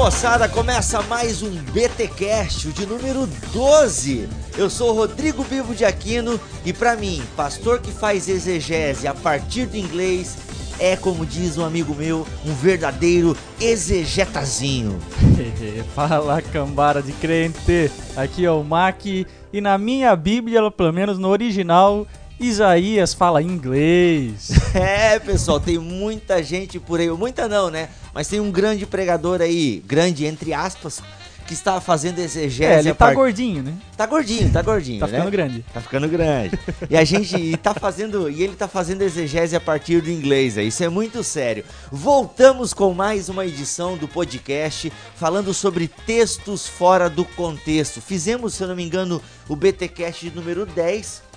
moçada, começa mais um BTcast, o de número 12. Eu sou Rodrigo Bivo de Aquino e para mim, pastor que faz exegese a partir do inglês é, como diz um amigo meu, um verdadeiro exegetazinho. Fala, cambara de crente. Aqui é o Mac e na minha Bíblia, pelo menos no original, Isaías fala inglês. É, pessoal, tem muita gente por aí, muita não, né? Mas tem um grande pregador aí, grande entre aspas, que está fazendo exegese. É, ele tá gordinho, né? Tá gordinho, tá gordinho, Tá né? ficando grande. Tá ficando grande. E a gente e tá fazendo, e ele tá fazendo exegese a partir do inglês, é. Isso é muito sério. Voltamos com mais uma edição do podcast falando sobre textos fora do contexto. Fizemos, se eu não me engano, o BTcast número 10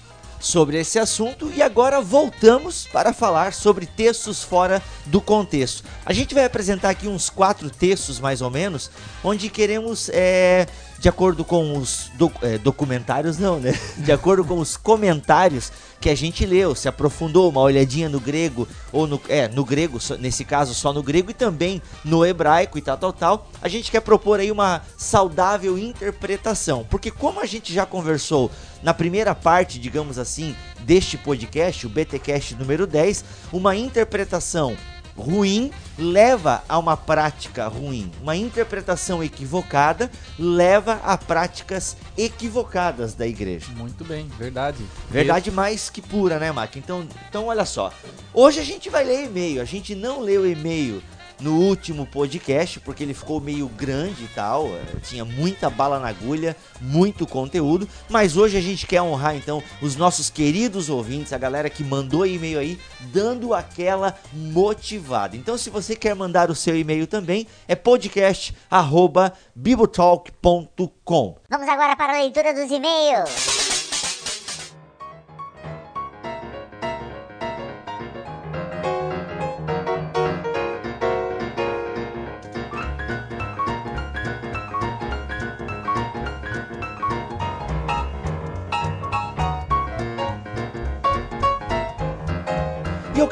sobre esse assunto e agora voltamos para falar sobre textos fora do contexto. A gente vai apresentar aqui uns quatro textos mais ou menos, onde queremos, é, de acordo com os é, documentários, não, né? De acordo com os comentários que a gente leu, se aprofundou uma olhadinha no grego ou no é no grego, nesse caso só no grego e também no hebraico e tal tal tal. A gente quer propor aí uma saudável interpretação, porque como a gente já conversou na primeira parte, digamos assim, deste podcast, o BTcast número 10, uma interpretação ruim leva a uma prática ruim. Uma interpretação equivocada leva a práticas equivocadas da igreja. Muito bem, verdade. Verdade mais que pura, né, Mac? Então, então olha só. Hoje a gente vai ler e-mail. A gente não leu e-mail no último podcast, porque ele ficou meio grande e tal. eh, Tinha muita bala na agulha, muito conteúdo. Mas hoje a gente quer honrar, então, os nossos queridos ouvintes, a galera que mandou e-mail aí, dando aquela motivada. Então, se você quer mandar o seu e-mail também, é podcast.bibotalk.com. Vamos agora para a leitura dos e-mails.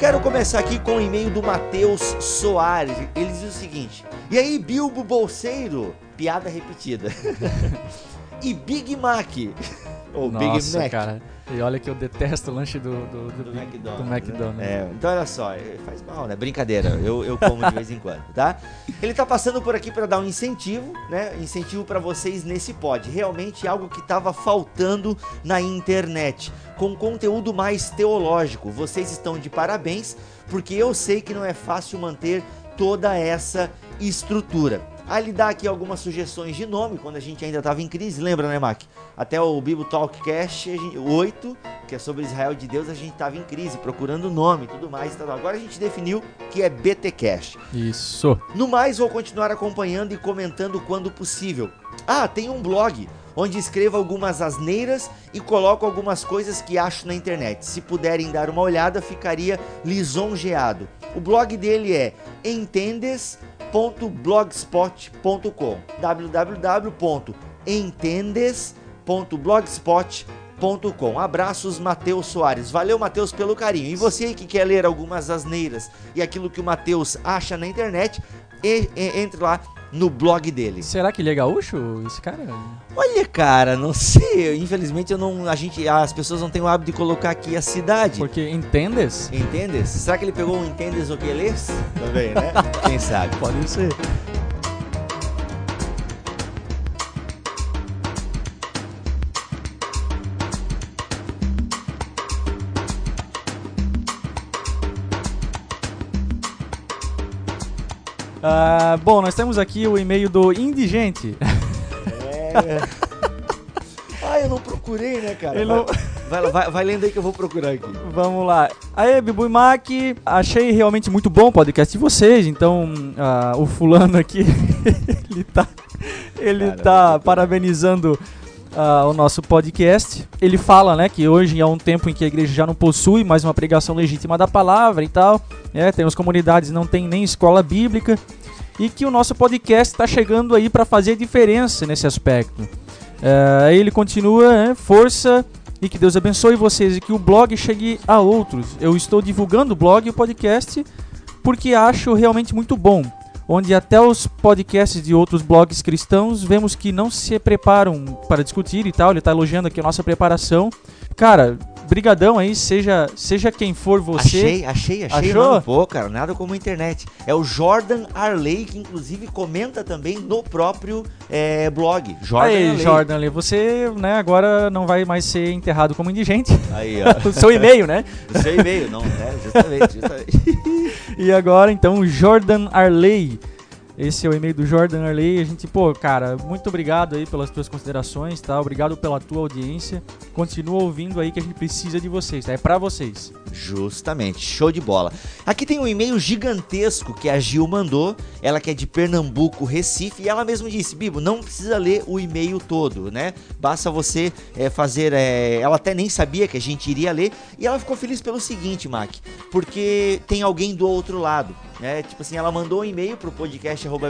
Quero começar aqui com o e-mail do Matheus Soares. Ele diz o seguinte: E aí, Bilbo Bolseiro? Piada repetida. e Big Mac. Ou Big Nossa, Mac. cara. E olha que eu detesto o lanche do, do, do, Do McDonald's. do né? McDonald's. É, então olha só, é, faz mal, né? Brincadeira, eu, eu como de vez em quando, tá? Ele tá passando por aqui para dar um incentivo, né? Incentivo para vocês nesse pod. Realmente algo que tava faltando na internet, com conteúdo mais teológico. Vocês estão de parabéns, porque eu sei que não é fácil manter toda essa estrutura. A lhe dar aqui algumas sugestões de nome quando a gente ainda estava em crise, lembra, né, Mac? Até o Bible Talkcast a gente- 8, que é sobre Israel de Deus, a gente estava em crise, procurando nome e tudo mais. tal. Agora a gente definiu que é BTcast. Isso. No mais, vou continuar acompanhando e comentando quando possível. Ah, tem um blog onde escrevo algumas asneiras e coloco algumas coisas que acho na internet. Se puderem dar uma olhada, ficaria lisonjeado. O blog dele é entendes.blogspot.com www.entendes.blogspot.com Abraços, Matheus Soares. Valeu, Matheus, pelo carinho. E você que quer ler algumas asneiras e aquilo que o Matheus acha na internet, entre lá no blog dele. Será que ele é gaúcho, esse cara? Olha, cara, não sei. Infelizmente eu não, a gente, as pessoas não têm o hábito de colocar aqui a cidade. Porque entendes? Entendes? Será que ele pegou um entendes o que lês? Também, né? Quem sabe? Pode ser. Ah, bom, nós temos aqui o e-mail do Indigente. É. Ah, eu não procurei, né, cara? Ele vai, não- vai, vai, vai lendo aí que eu vou procurar aqui. Vamos lá. Aê, Bibu e Mac, achei realmente muito bom o podcast de vocês, então ah, o fulano aqui, ele tá, ele Cara, tá bom. Ah, o nosso podcast. Ele fala, né, que hoje é um tempo em que a igreja já não possui mais uma pregação legítima da palavra e tal, né, temos comunidades que não tem nem escola bíblica, e que o nosso podcast está chegando aí para fazer diferença nesse aspecto. Aí ele continua, né, força e que Deus abençoe vocês e que o blog chegue a outros. Eu estou divulgando o blog e o podcast porque acho realmente muito bom. Onde até os podcasts de outros blogs cristãos vemos que não se preparam para discutir e tal. Ele tá elogiando aqui a nossa preparação. Cara, brigadão aí, seja, seja quem for você. Achei, achei, achei. Achou? Mano, pô, cara, nada como a internet. É o Jordan Arley, que inclusive comenta também no próprio é, blog. Jordan aí, Arley. Jordan, ali, você, né, agora não vai mais ser enterrado como indigente. Aí, ó. o seu e-mail, né? O seu e-mail, não, é, justamente, justamente. E agora, então, Jordan Arley. Esse é o e-mail do Jordan Arley. A gente, pô, cara, muito obrigado aí pelas tuas considerações, tá? Obrigado pela tua audiência. Continua ouvindo aí que a gente precisa de vocês, tá? É pra vocês. Justamente, show de bola. Aqui tem um e-mail gigantesco que a Gil mandou, ela que é de Pernambuco, Recife, e ela mesma disse, Bibo, não precisa ler o e-mail todo, né? Basta você é, fazer, é... ela até nem sabia que a gente iria ler, e ela ficou feliz pelo seguinte, Mac, porque tem alguém do outro lado, né? Tipo assim, ela mandou um e-mail pro podcast arroba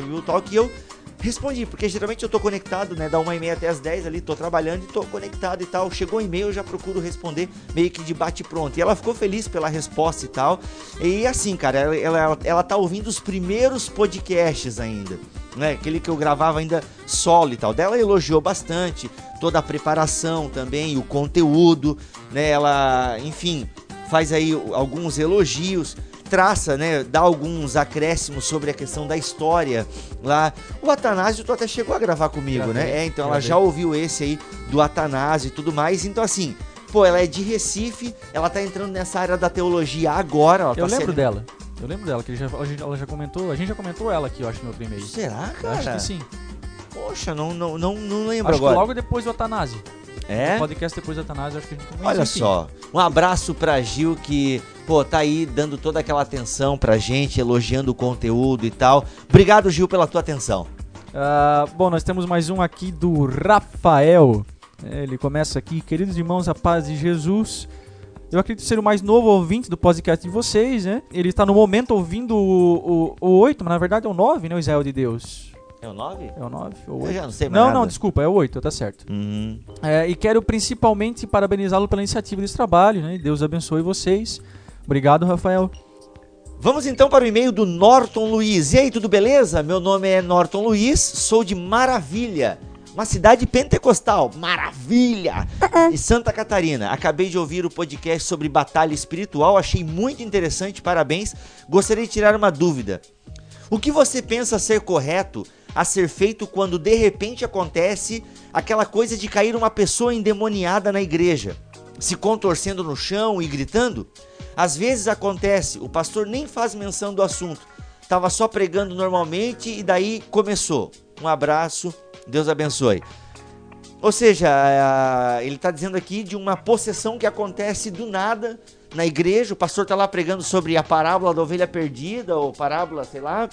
e eu Respondi, porque geralmente eu tô conectado, né? Da 1 e meia até as 10 ali, tô trabalhando e tô conectado e tal. Chegou um e-mail, eu já procuro responder meio que de bate pronto. E ela ficou feliz pela resposta e tal. E assim, cara, ela, ela, ela tá ouvindo os primeiros podcasts ainda. Né, aquele que eu gravava ainda solo e tal. Dela elogiou bastante toda a preparação também, o conteúdo, né? Ela, enfim, faz aí alguns elogios traça, né, dá alguns acréscimos sobre a questão da história lá. O Atanásio tu até chegou a gravar comigo, Gravei, né? É, então ela já ouviu esse aí do Atanásio e tudo mais. Então assim, pô, ela é de Recife, ela tá entrando nessa área da teologia agora, ela Eu tá lembro sendo- dela. Eu lembro dela, que já, ela já comentou. A gente já comentou ela aqui, eu acho, no outro e-mail. Será, Eu cara? Acho que sim. Poxa, não, não, não, não lembro Acho agora. que logo depois do Atanásio. É? O podcast depois do Atanásio, acho que a gente comentou. Olha enfim. só, um abraço pra Gil que, pô, tá aí dando toda aquela atenção pra gente, elogiando o conteúdo e tal. Obrigado, Gil, pela tua atenção. Ah, bom, nós temos mais um aqui do Rafael. Ele começa aqui, queridos irmãos, a paz de Jesus. Eu acredito ser o mais novo ouvinte do podcast de vocês, né? Ele está no momento ouvindo o, o, o 8, mas na verdade é o 9, né? O Israel de Deus. É o 9? É o 9 ou Eu 8? já não sei mais Não, nada. não, desculpa, é o 8, tá certo. Uhum. É, e quero principalmente parabenizá-lo pela iniciativa desse trabalho, né? Deus abençoe vocês. Obrigado, Rafael. Vamos então para o e-mail do Norton Luiz. E aí, tudo beleza? Meu nome é Norton Luiz, sou de Maravilha, uma cidade pentecostal. Maravilha! De Santa Catarina. Acabei de ouvir o podcast sobre batalha espiritual, achei muito interessante, parabéns. Gostaria de tirar uma dúvida. O que você pensa ser correto a ser feito quando de repente acontece aquela coisa de cair uma pessoa endemoniada na igreja, se contorcendo no chão e gritando? Às vezes acontece, o pastor nem faz menção do assunto, estava só pregando normalmente e daí começou. Um abraço, Deus abençoe. Ou seja, ele está dizendo aqui de uma possessão que acontece do nada na igreja. O pastor está lá pregando sobre a parábola da ovelha perdida, ou parábola, sei lá.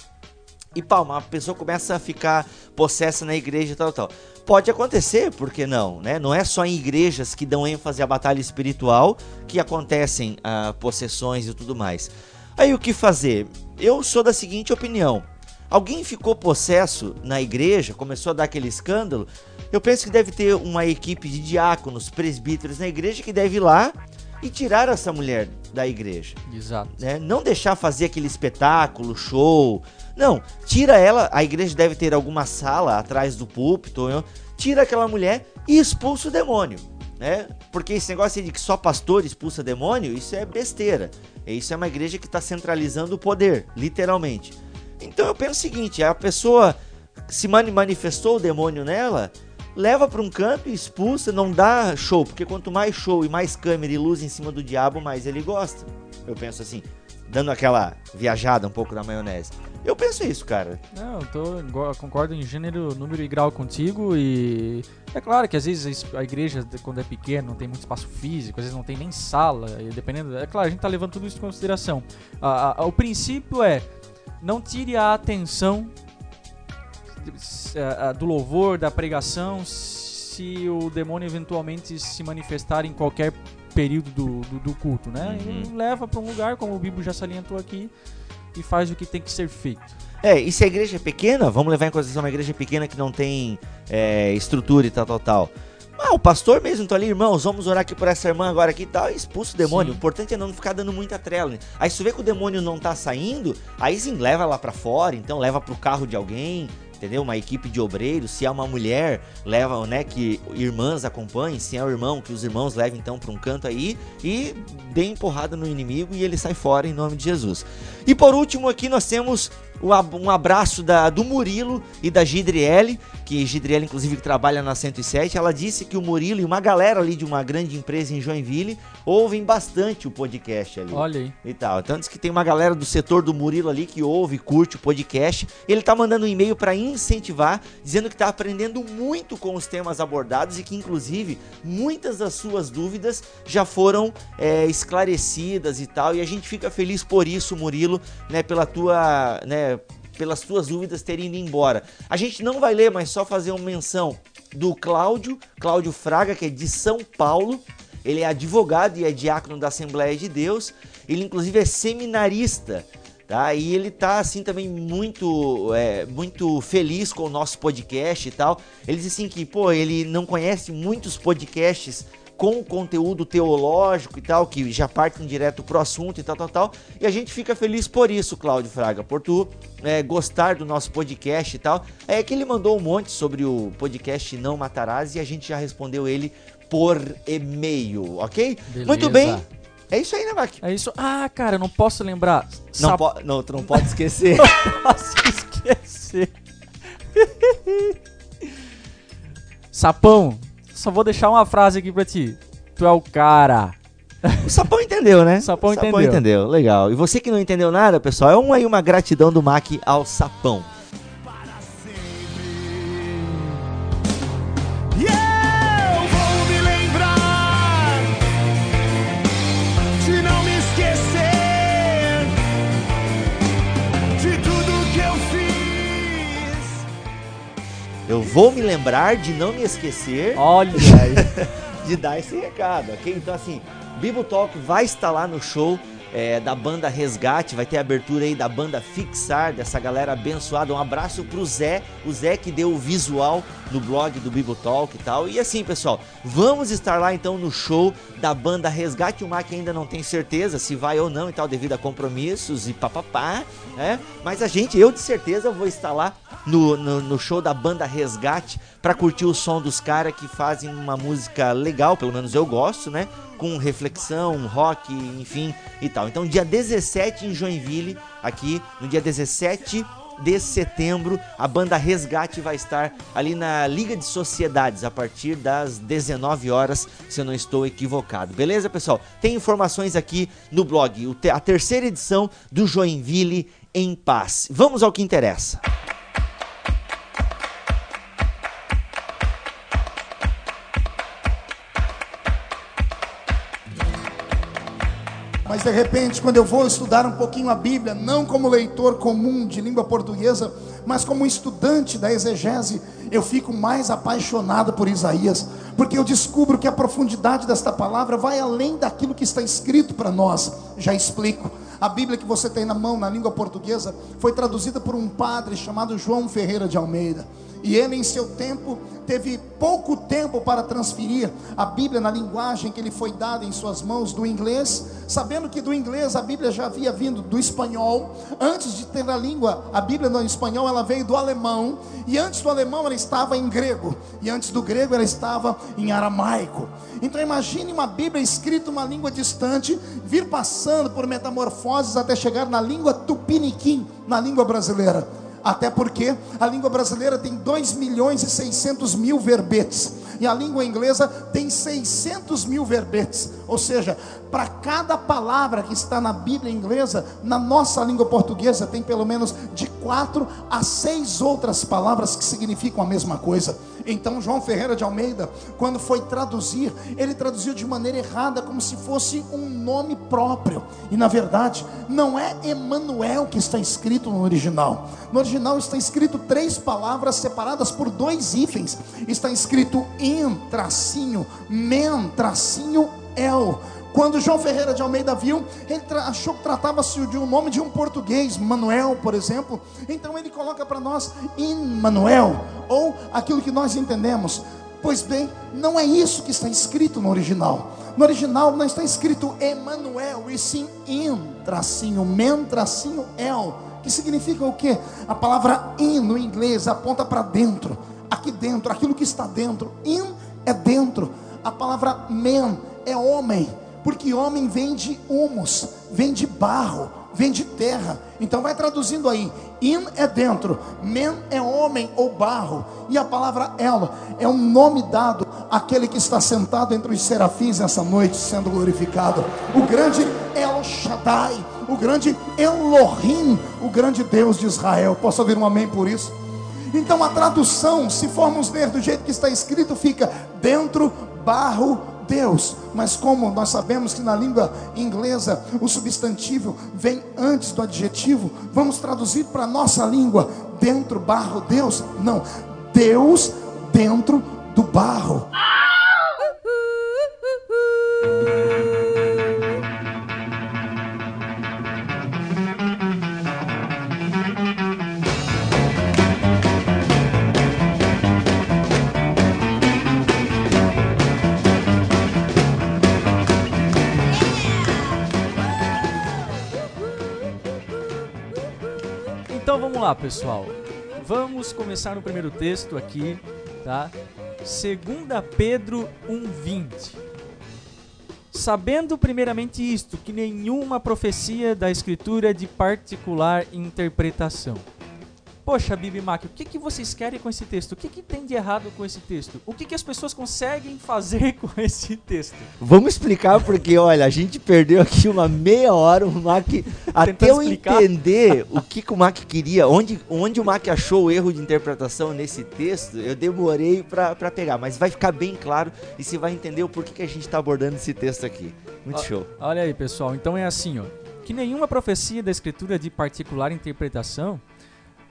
E pá, uma pessoa começa a ficar possessa na igreja e tal, tal. Pode acontecer, por que não? Né? Não é só em igrejas que dão ênfase à batalha espiritual que acontecem ah, possessões e tudo mais. Aí o que fazer? Eu sou da seguinte opinião. Alguém ficou possesso na igreja, começou a dar aquele escândalo. Eu penso que deve ter uma equipe de diáconos, presbíteros na igreja que deve ir lá e tirar essa mulher da igreja Exato. né? Não deixar fazer aquele espetáculo, show. Não, tira ela. A igreja deve ter alguma sala atrás do púlpito. né? Tira aquela mulher e expulsa o demônio, né? Porque esse negócio de que só pastor expulsa demônio, isso é besteira. Isso é uma igreja que está centralizando o poder, literalmente. Então eu penso o seguinte: a pessoa se mani- manifestou o demônio nela, leva para um canto e expulsa, não dá show, porque quanto mais show e mais câmera e luz em cima do diabo, mais ele gosta. Eu penso assim, dando aquela viajada um pouco na maionese. Eu penso isso, cara. Não, tô, concordo em gênero, número e grau contigo e é claro que às vezes a igreja quando é pequena não tem muito espaço físico, às vezes não tem nem sala, e dependendo, é claro, a gente tá levando tudo isso em consideração. A- a- o princípio é não tire a atenção do louvor, da pregação, se o demônio eventualmente se manifestar em qualquer período do, do, do culto, né? Uhum. E leva para um lugar, como o Bibo já salientou aqui, e faz o que tem que ser feito. É, e se a igreja é pequena, vamos levar em consideração uma igreja pequena que não tem é, estrutura e tal, tal, tal. Ah, o pastor mesmo, então ali, irmãos, vamos orar aqui por essa irmã agora aqui e tal, e expulsa o demônio. Sim. O importante é não ficar dando muita trela. Né? Aí se tu vê que o demônio não tá saindo, aí sim, leva lá pra fora, então leva pro carro de alguém, entendeu? Uma equipe de obreiros, se é uma mulher, leva, né, que irmãs acompanhem, se é o irmão, que os irmãos levem então para um canto aí e dê empurrada no inimigo e ele sai fora em nome de Jesus. E por último aqui nós temos um abraço da, do Murilo e da Gidriele, que Gidriele inclusive que trabalha na 107, ela disse que o Murilo e uma galera ali de uma grande empresa em Joinville ouvem bastante o podcast ali Olha aí. e tal. Então diz que tem uma galera do setor do Murilo ali que ouve, curte o podcast. Ele tá mandando um e-mail para incentivar, dizendo que tá aprendendo muito com os temas abordados e que inclusive muitas das suas dúvidas já foram é, esclarecidas e tal. E a gente fica feliz por isso, Murilo, né, pela tua, né, pelas tuas dúvidas terem ido embora. A gente não vai ler, mas só fazer uma menção do Cláudio, Cláudio Fraga, que é de São Paulo. Ele é advogado e é diácono da Assembleia de Deus. Ele, inclusive, é seminarista. Tá? E ele tá assim também muito é, muito feliz com o nosso podcast e tal. Ele diz assim que, pô, ele não conhece muitos podcasts com conteúdo teológico e tal, que já partem direto pro assunto e tal, tal, tal. E a gente fica feliz por isso, Cláudio Fraga, por tu é, gostar do nosso podcast e tal. É que ele mandou um monte sobre o podcast Não Matarás e a gente já respondeu ele por e-mail, ok? Beleza. Muito bem. É isso aí, né, Mac? É isso. Ah, cara, eu não posso lembrar. Não, po não, tu não pode esquecer. posso esquecer. Sapão, só vou deixar uma frase aqui pra ti. Tu é o cara. O Sapão entendeu, né? Sapão o Sapão entendeu. entendeu. Legal. E você que não entendeu nada, pessoal, é um aí uma gratidão do Mac ao Sapão. Eu vou me lembrar de não me esquecer Olha aí. de dar esse recado, ok? Então, assim, Bibo Talk vai estar lá no show é, da banda Resgate, vai ter a abertura aí da banda Fixar, dessa galera abençoada. Um abraço pro Zé, o Zé que deu o visual no blog do Bibo Talk e tal. E assim, pessoal, vamos estar lá então no show da banda Resgate. O Mac ainda não tem certeza se vai ou não e tal, devido a compromissos e papapá, né? Mas a gente, eu de certeza vou estar lá no, no, no show da banda Resgate pra curtir o som dos caras que fazem uma música legal, pelo menos eu gosto, né? Com reflexão, rock, enfim e tal. Então, dia 17 em Joinville, aqui no dia 17 de setembro, a banda Resgate vai estar ali na Liga de Sociedades a partir das 19 horas, se eu não estou equivocado. Beleza, pessoal? Tem informações aqui no blog, a terceira edição do Joinville em Paz. Vamos ao que interessa. Mas de repente, quando eu vou estudar um pouquinho a Bíblia, não como leitor comum de língua portuguesa, mas como estudante da exegese, eu fico mais apaixonado por Isaías, porque eu descubro que a profundidade desta palavra vai além daquilo que está escrito para nós. Já explico. A Bíblia que você tem na mão, na língua portuguesa, foi traduzida por um padre chamado João Ferreira de Almeida. E ele, em seu tempo, teve pouco tempo para transferir a Bíblia na linguagem que lhe foi dada em suas mãos do inglês, sabendo que do inglês a Bíblia já havia vindo do espanhol. Antes de ter a língua, a Bíblia no espanhol, ela veio do alemão. E antes do alemão, ela estava em grego. E antes do grego, ela estava em aramaico. Então imagine uma Bíblia escrita uma língua distante, vir passando por metamorfoses até chegar na língua tupiniquim, na língua brasileira. Até porque a língua brasileira tem 2 milhões e 600 mil verbetes. E a língua inglesa tem 600 mil verbetes. Ou seja, para cada palavra que está na Bíblia inglesa, na nossa língua portuguesa tem pelo menos de quatro a seis outras palavras que significam a mesma coisa. Então, João Ferreira de Almeida, quando foi traduzir, ele traduziu de maneira errada, como se fosse um nome próprio. E na verdade, não é Emanuel que está escrito no original. No original está escrito três palavras separadas por dois hífens. Está escrito em tracinho, men tracinho el. Quando João Ferreira de Almeida viu, ele achou que tratava-se de um nome de um português, Manuel, por exemplo. Então ele coloca para nós Immanuel, ou aquilo que nós entendemos, Pois bem, não é isso que está escrito no original. No original não está escrito Emanuel, e sim in, tracinho, men, tracinho, el, que significa o quê? A palavra in no inglês aponta para dentro, aqui dentro, aquilo que está dentro. In é dentro. A palavra men é homem, porque homem vem de humus, vem de barro, vem de terra. Então vai traduzindo aí. In é dentro, men é homem ou barro, e a palavra El é um nome dado àquele que está sentado entre os serafins essa noite, sendo glorificado. O grande El Shaddai, o grande Elohim, o grande Deus de Israel. Posso ouvir um amém por isso? Então a tradução, se formos ler do jeito que está escrito, fica dentro, barro, Deus. Mas como nós sabemos que na língua inglesa o substantivo vem antes do adjetivo, vamos traduzir para a nossa língua dentro, barro, Deus? Não, Deus dentro do barro. Vamos lá, pessoal. Vamos começar no primeiro texto aqui, tá? 2 Pedro 1:20. Sabendo primeiramente isto, que nenhuma profecia da escritura é de particular interpretação. Poxa, Bibi Mac, o que, que vocês querem com esse texto? O que, que tem de errado com esse texto? O que, que as pessoas conseguem fazer com esse texto? Vamos explicar porque, olha, a gente perdeu aqui uma meia hora, o Mac, até eu explicar. entender o que, que o Mac queria, onde, onde o Mac achou o erro de interpretação nesse texto, eu demorei pra pegar, mas vai ficar bem claro e você vai entender o porquê que a gente tá abordando esse texto aqui. Muito Ó, show. Olha aí, pessoal. Então é assim, ó. Que nenhuma profecia da escritura de particular interpretação.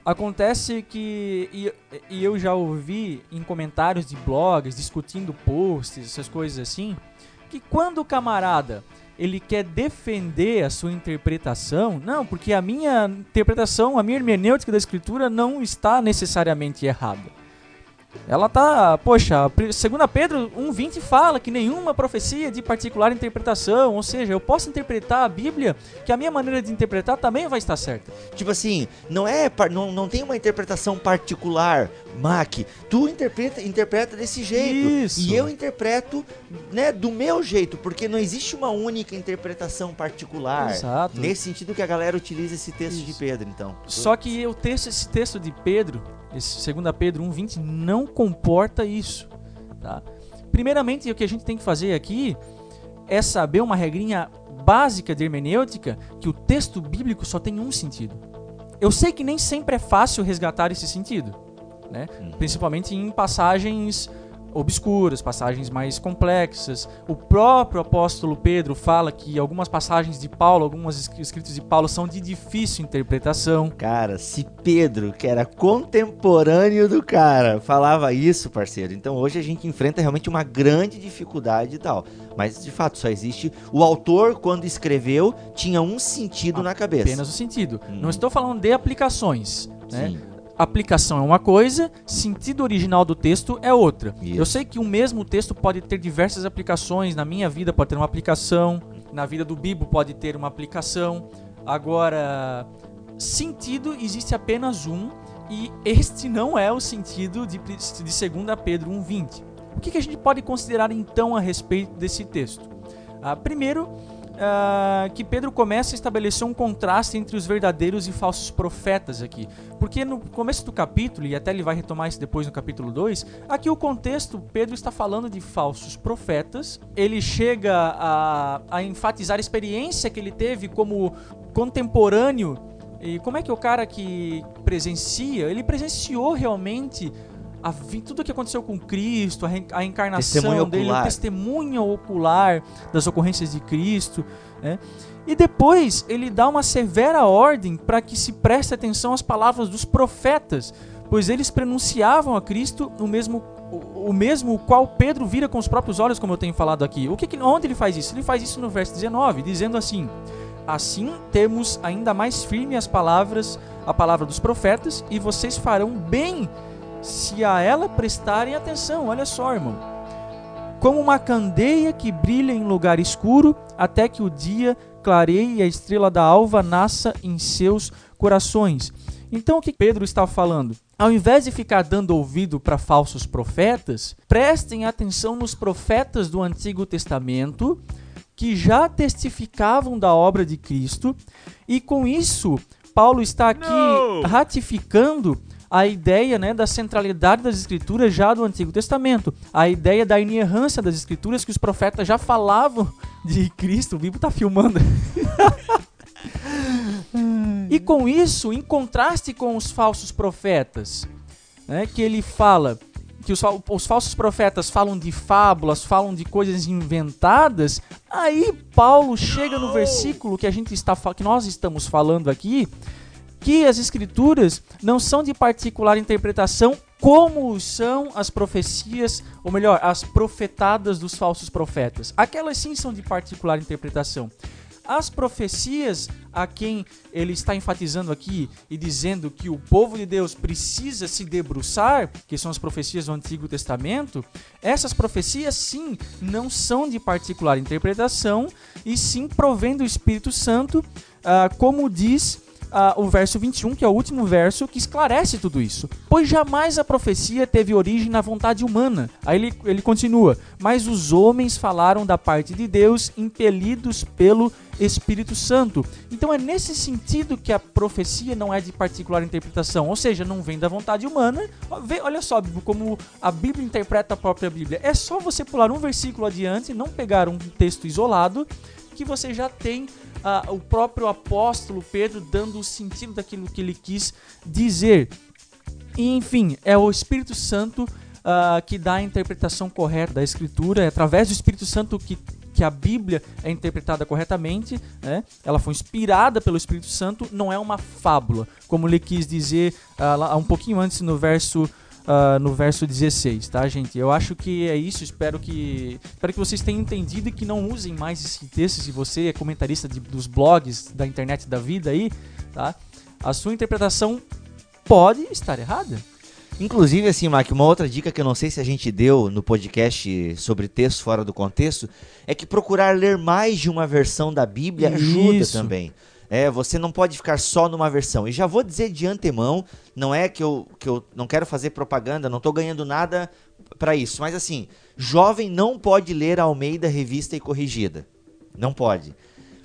Acontece que, e, e eu já ouvi em comentários de blogs, discutindo posts, essas coisas assim, que quando o camarada ele quer defender a sua interpretação, não, porque a minha interpretação, a minha hermenêutica da escritura não está necessariamente errada. Ela tá, poxa, a pri- 2 Pedro 1:20 fala que nenhuma profecia de particular interpretação, ou seja, eu posso interpretar a Bíblia que a minha maneira de interpretar também vai estar certa. Tipo assim, não é não, não tem uma interpretação particular, Mac. Tu interpreta, interpreta desse jeito. Isso. E eu interpreto, né, do meu jeito, porque não existe uma única interpretação particular. Exato. Nesse sentido que a galera utiliza esse texto de Isso. Pedro, então. Só que o texto, esse texto de Pedro, esse 2 Pedro 1,20, não comporta isso. Tá? Primeiramente, o que a gente tem que fazer aqui é saber uma regrinha básica de hermenêutica, que o texto bíblico só tem um sentido. Eu sei que nem sempre é fácil resgatar esse sentido, né? principalmente em passagens obscuras, passagens mais complexas. O próprio apóstolo Pedro fala que algumas passagens de Paulo, algumas es- escritos de Paulo são de difícil interpretação. Cara, se Pedro, que era contemporâneo do cara, falava isso, parceiro, então hoje a gente enfrenta realmente uma grande dificuldade e tal. Mas de fato, só existe. O autor, quando escreveu, tinha um sentido na cabeça. Apenas o sentido. Hum. Não estou falando de aplicações. Né? Aplicação é uma coisa, sentido original do texto é outra. Isso. Eu sei que o mesmo texto pode ter diversas aplicações. Na minha vida pode ter uma aplicação, na vida do Bibo pode ter uma aplicação. Agora, sentido existe apenas um e este não é o sentido de, de 2 Pedro 1,20. O que, que a gente pode considerar então a respeito desse texto? Ah, primeiro, ah, que Pedro começa a estabelecer um contraste entre os verdadeiros e falsos profetas aqui. Porque no começo do capítulo, e até ele vai retomar isso depois no capítulo 2, aqui o contexto, Pedro está falando de falsos profetas. Ele chega a, a enfatizar a experiência que ele teve como contemporâneo. E como é que o cara que presencia, ele presenciou realmente a tudo o que aconteceu com Cristo, a, reen- a encarnação Testemunho dele, o ocular. testemunho ocular das ocorrências de Cristo. né? E depois ele dá uma severa ordem para que se preste atenção às palavras dos profetas, pois eles pronunciavam a Cristo o mesmo o, o mesmo qual Pedro vira com os próprios olhos, como eu tenho falado aqui. O que, que onde ele faz isso? Ele faz isso no verso 19, dizendo assim: Assim temos ainda mais firme as palavras, a palavra dos profetas, e vocês farão bem se a ela prestarem atenção. Olha só, irmão. Como uma candeia que brilha em lugar escuro, até que o dia clareie e a estrela da alva nasça em seus corações. Então o que Pedro está falando? Ao invés de ficar dando ouvido para falsos profetas, prestem atenção nos profetas do Antigo Testamento que já testificavam da obra de Cristo, e com isso, Paulo está aqui Não! ratificando a ideia né, da centralidade das Escrituras já do Antigo Testamento, a ideia da inerrância das Escrituras que os profetas já falavam de Cristo. O Bíblia está filmando. e com isso, em contraste com os falsos profetas, né, que ele fala que os, os falsos profetas falam de fábulas, falam de coisas inventadas, aí Paulo chega no versículo que a gente está que nós estamos falando aqui, que as escrituras não são de particular interpretação como são as profecias, ou melhor, as profetadas dos falsos profetas. Aquelas sim são de particular interpretação. As profecias a quem ele está enfatizando aqui e dizendo que o povo de Deus precisa se debruçar, que são as profecias do Antigo Testamento, essas profecias sim não são de particular interpretação e sim provém do Espírito Santo, ah, como diz ah, o verso 21, que é o último verso, que esclarece tudo isso. Pois jamais a profecia teve origem na vontade humana. Aí ele, ele continua: Mas os homens falaram da parte de Deus, impelidos pelo Espírito Santo. Então é nesse sentido que a profecia não é de particular interpretação, ou seja, não vem da vontade humana. Olha só como a Bíblia interpreta a própria Bíblia. É só você pular um versículo adiante, não pegar um texto isolado, que você já tem ah, o próprio apóstolo Pedro dando o sentido daquilo que ele quis dizer. E, enfim, é o Espírito Santo ah, que dá a interpretação correta da Escritura, é através do Espírito Santo que, que a Bíblia é interpretada corretamente, né? ela foi inspirada pelo Espírito Santo, não é uma fábula, como ele quis dizer ah, lá, um pouquinho antes no verso. Ah, no verso 16, tá, gente? Eu acho que é isso. Espero que espero que vocês tenham entendido e que não usem mais esse texto. Se você é comentarista de- dos blogs da internet da vida aí, tá? A sua interpretação pode estar errada. Inclusive, assim, Mac, uma outra dica que eu não sei se a gente deu no podcast sobre texto fora do contexto é que procurar ler mais de uma versão da Bíblia ajuda Isso. também. É, você não pode ficar só numa versão. E já vou dizer de antemão, não é que eu, que eu não quero fazer propaganda, não tô ganhando nada pra isso, mas assim, jovem não pode ler a Almeida Revista e Corrigida. Não pode.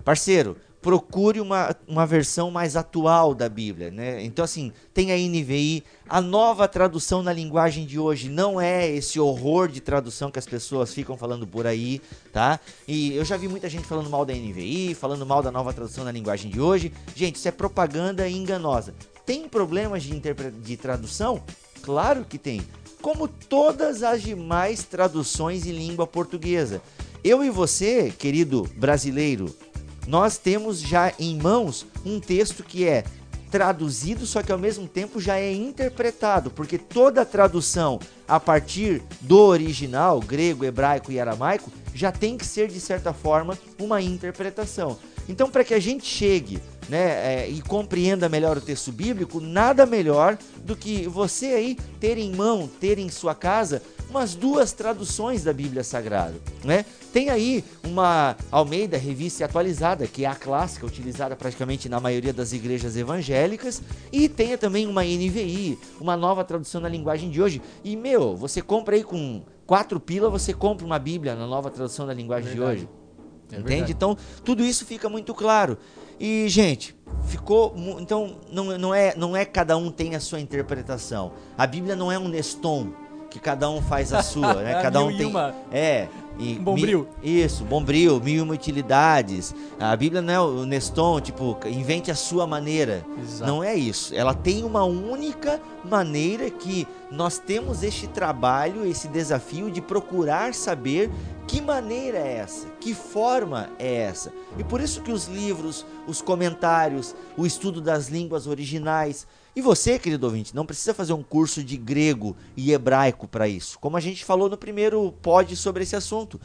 Parceiro, procure uma, uma versão mais atual da Bíblia, né? Então, assim, tem a NVI, a nova tradução na linguagem de hoje não é esse horror de tradução que as pessoas ficam falando por aí, tá? E eu já vi muita gente falando mal da NVI, falando mal da nova tradução na linguagem de hoje. Gente, isso é propaganda enganosa. Tem problemas de, de tradução? Claro que tem. Como todas as demais traduções em língua portuguesa. Eu e você, querido brasileiro, nós temos já em mãos um texto que é traduzido, só que ao mesmo tempo já é interpretado, porque toda tradução a partir do original, grego, hebraico e aramaico, já tem que ser de certa forma uma interpretação. Então, para que a gente chegue né, é, e compreenda melhor o texto bíblico, nada melhor do que você aí ter em mão, ter em sua casa umas duas traduções da Bíblia Sagrada, né? Tem aí uma Almeida Revista Atualizada, que é a clássica, utilizada praticamente na maioria das igrejas evangélicas, e tem também uma NVI, uma nova tradução na linguagem de hoje. E, meu, você compra aí com quatro pila, você compra uma Bíblia na nova tradução da linguagem de hoje. É Entende? verdade. Então, tudo isso fica muito claro. E, gente, ficou. Então, não, não, é, não é cada um tem a sua interpretação. A Bíblia não é um Neston, que cada um faz a sua, né? Cada Mil um e tem. uma. É. E bombril. mi- isso, bombril, mil e uma utilidades. A Bíblia não é o Neston, tipo, invente a sua maneira. Exato. Não é isso. Ela tem uma única maneira que nós temos este trabalho, esse desafio de procurar saber que maneira é essa, que forma é essa. E por isso que os livros, os comentários, o estudo das línguas originais. E você, querido ouvinte, não precisa fazer um curso de grego e hebraico para isso. Como a gente falou no primeiro pod sobre esse assunto.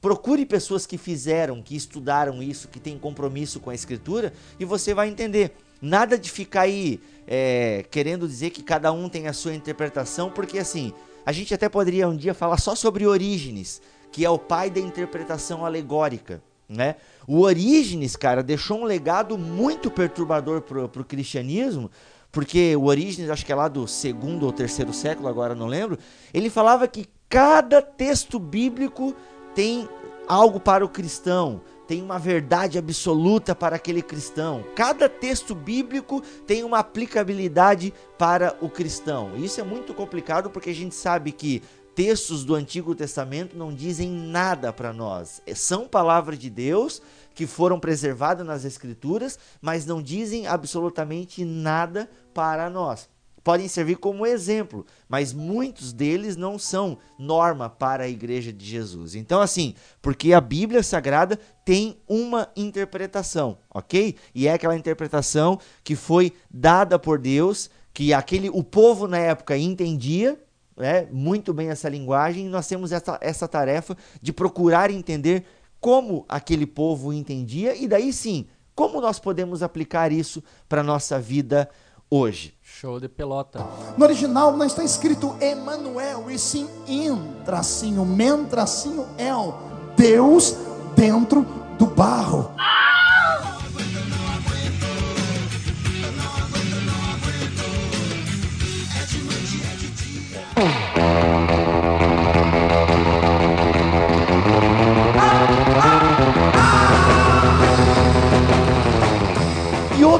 Procure pessoas que fizeram, que estudaram isso, que têm compromisso com a escritura e você vai entender. Nada de ficar aí é, querendo dizer que cada um tem a sua interpretação, porque assim, a gente até poderia um dia falar só sobre Orígenes, que é o pai da interpretação alegórica. Né? O Orígenes, cara, deixou um legado muito perturbador pro, pro cristianismo, porque o Orígenes, acho que é lá do segundo ou terceiro século, agora não lembro, ele falava que cada texto bíblico tem algo para o cristão, tem uma verdade absoluta para aquele cristão. Cada texto bíblico tem uma aplicabilidade para o cristão. Isso é muito complicado porque a gente sabe que textos do Antigo Testamento não dizem nada para nós. São palavras de Deus que foram preservadas nas Escrituras, mas não dizem absolutamente nada para nós podem servir como exemplo, mas muitos deles não são norma para a igreja de Jesus. Então, assim, porque a Bíblia Sagrada tem uma interpretação, ok? E é aquela interpretação que foi dada por Deus, que aquele o povo na época entendia, né, muito bem essa linguagem, e nós temos essa, essa tarefa de procurar entender como aquele povo entendia, e daí sim, como nós podemos aplicar isso para a nossa vida hoje. Show de pelota. No original não está escrito Emanuel, e sim in, tracinho, men, tracinho, el. Deus dentro do barro. E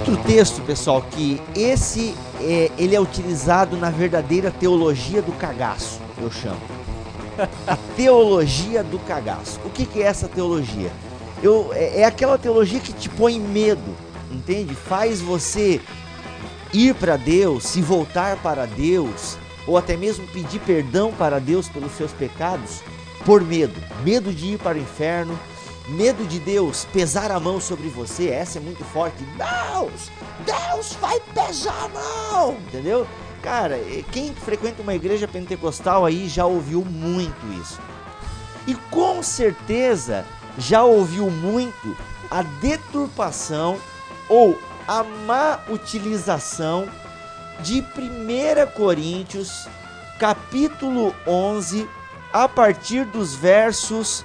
outro texto, pessoal, que esse é, ele é utilizado na verdadeira teologia do cagaço, eu chamo. A teologia do cagaço. O que, que é essa teologia? Eu, é, é aquela teologia que te põe medo, entende? Faz você ir para Deus, se voltar para Deus, ou até mesmo pedir perdão para Deus pelos seus pecados, por medo. Medo de ir para o inferno, medo de Deus pesar a mão sobre você, essa é muito forte. Deus, Deus vai pesar a mão, entendeu? Cara, quem frequenta uma igreja pentecostal aí já ouviu muito isso. E com certeza já ouviu muito a deturpação ou a má utilização de 1 Coríntios, capítulo 11, a partir dos versos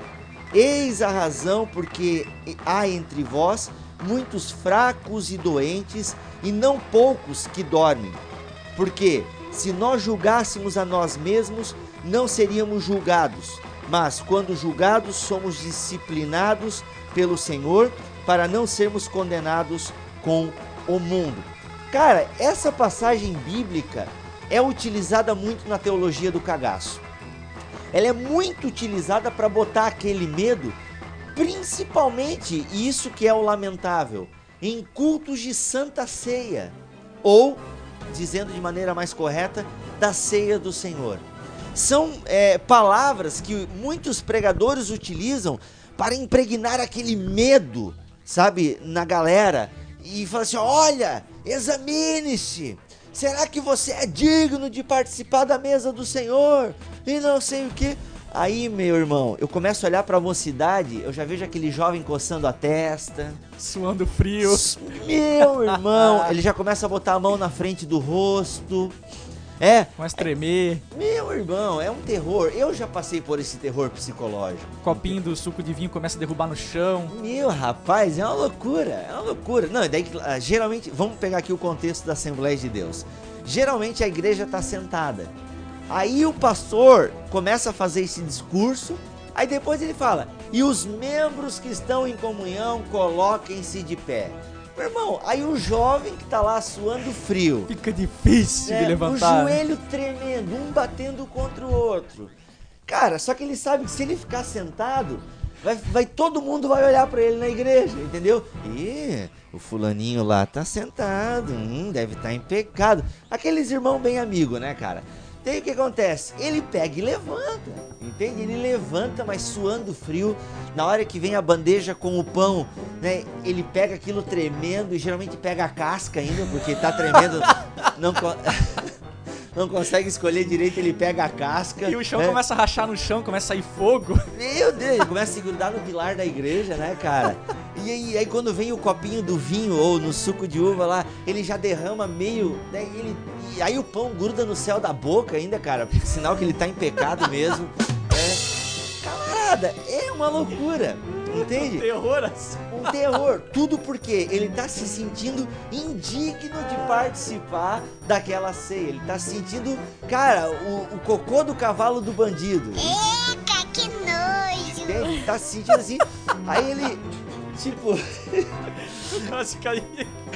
Eis a razão porque há entre vós muitos fracos e doentes, e não poucos que dormem. Porque se nós julgássemos a nós mesmos, não seríamos julgados, mas quando julgados, somos disciplinados pelo Senhor para não sermos condenados com o mundo. Cara, essa passagem bíblica é utilizada muito na teologia do cagaço ela é muito utilizada para botar aquele medo, principalmente, e isso que é o lamentável, em cultos de santa ceia, ou, dizendo de maneira mais correta, da ceia do Senhor. São é, palavras que muitos pregadores utilizam para impregnar aquele medo, sabe, na galera, e falar assim: olha, examine-se, Será que você é digno de participar da mesa do Senhor? E não sei o que. Aí, meu irmão, eu começo a olhar para a mocidade, eu já vejo aquele jovem coçando a testa, Suando frio. Meu irmão, ele já começa a botar a mão na frente do rosto. É, Começa a tremer. meu irmão, é um terror. Eu já passei por esse terror psicológico. Copinho do suco de vinho começa a derrubar no chão. Meu rapaz, é uma loucura, é uma loucura. Não, daí ah, geralmente, vamos pegar aqui o contexto da Assembleia de Deus. Geralmente a igreja está sentada. Aí o pastor começa a fazer esse discurso, aí depois ele fala: "E os membros que estão em comunhão, coloquem-se de pé". Meu irmão, aí o jovem que tá lá suando frio, Fica difícil de é, levantar. O joelho tremendo, um batendo contra o outro. Cara, só que ele sabe que se ele ficar sentado, vai, vai todo mundo vai olhar pra ele na igreja, entendeu? E o fulaninho lá tá sentado, hum, deve estar em pecado. Aqueles irmãos bem amigos, né, cara? Daí o que acontece? Ele pega e levanta, entende? Ele levanta, mas suando frio. Na hora que vem a bandeja com o pão, né? Ele pega aquilo tremendo e geralmente pega a casca ainda, porque tá tremendo. Não, co- não consegue escolher direito, ele pega a casca. E o chão né? começa a rachar no chão, começa a sair fogo. Meu Deus, ele começa a se grudar no pilar da igreja, né, cara? E aí, aí quando vem o copinho do vinho ou no suco de uva lá, ele já derrama meio. Né, e, ele, e aí o pão gruda no céu da boca ainda, cara. Sinal que ele tá em pecado mesmo. É. É uma loucura. Entende? Terror assim. Um terror. Tudo porque ele tá se sentindo indigno de participar daquela ceia. Ele tá se sentindo, cara, o, o cocô do cavalo do bandido. Eca, que nojo! Entende? Tá se sentindo assim. Aí ele, tipo, Quase caí.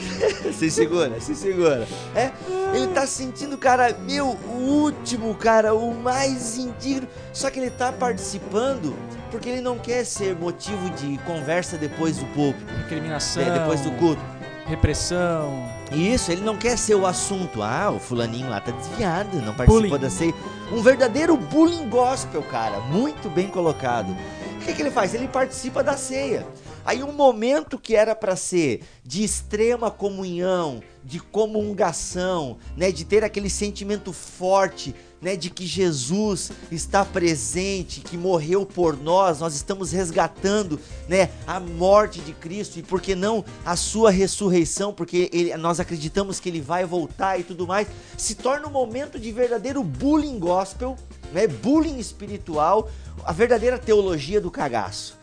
se segura, se segura. É, ele tá se sentindo, cara, meu, o último, cara, o mais indigno. Só que ele tá participando porque ele não quer ser motivo de conversa depois do púlpito, Recriminação. né, depois do culto. Repressão. Isso, ele não quer ser o assunto. Ah, o fulaninho lá tá desviado, não participou Bullying. da ceia. Um verdadeiro bullying gospel, cara. Muito bem colocado. O que, que ele faz? Ele participa da ceia. Aí um momento que era para ser de extrema comunhão, de comungação, né, de ter aquele sentimento forte, né, de que Jesus está presente, que morreu por nós, nós estamos resgatando, né, a morte de Cristo e por que não a sua ressurreição, porque ele- nós acreditamos que ele vai voltar e tudo mais, se torna um momento de verdadeiro bullying gospel, né, bullying espiritual, a verdadeira teologia do cagaço.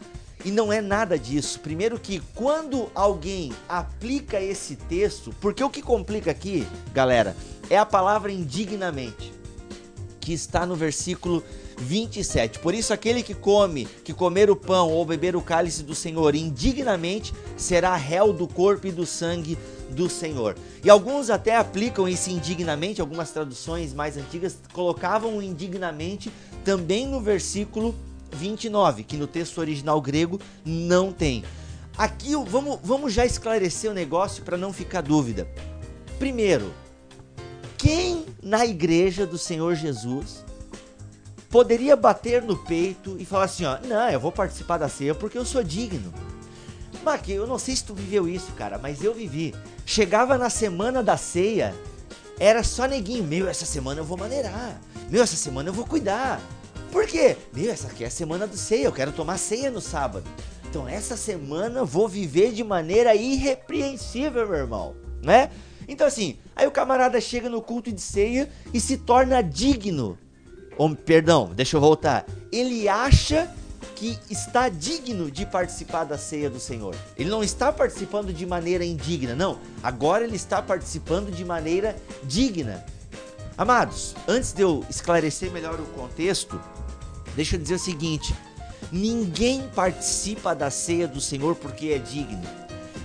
E não é nada disso. Primeiro que quando alguém aplica esse texto, porque o que complica aqui, galera, é a palavra indignamente, que está no versículo 27. Por isso aquele que come, que comer o pão ou beber o cálice do Senhor indignamente, será réu do corpo e do sangue do Senhor. E alguns até aplicam esse indignamente, algumas traduções mais antigas colocavam indignamente também no versículo 29, que no texto original grego não tem. Aqui vamos, vamos já esclarecer o negócio para não ficar dúvida. Primeiro, quem na igreja do Senhor Jesus poderia bater no peito e falar assim, ó, não, eu vou participar da ceia porque eu sou digno. Mac, eu não sei se tu viveu isso, cara, mas eu vivi. Chegava na semana da ceia, era só neguinho, meu, essa semana eu vou maneirar. Meu, essa semana eu vou cuidar. Por quê? Meu, essa aqui é a semana do ceia, eu quero tomar ceia no sábado. Então essa semana vou viver de maneira irrepreensível, meu irmão, né? Então assim, aí o camarada chega no culto de ceia e se torna digno. Ou, perdão, deixa eu voltar. Ele acha que está digno de participar da ceia do Senhor. Ele não está participando de maneira indigna, não. Agora ele está participando de maneira digna. Amados, antes de eu esclarecer melhor o contexto, deixa eu dizer o seguinte: ninguém participa da ceia do Senhor porque é digno.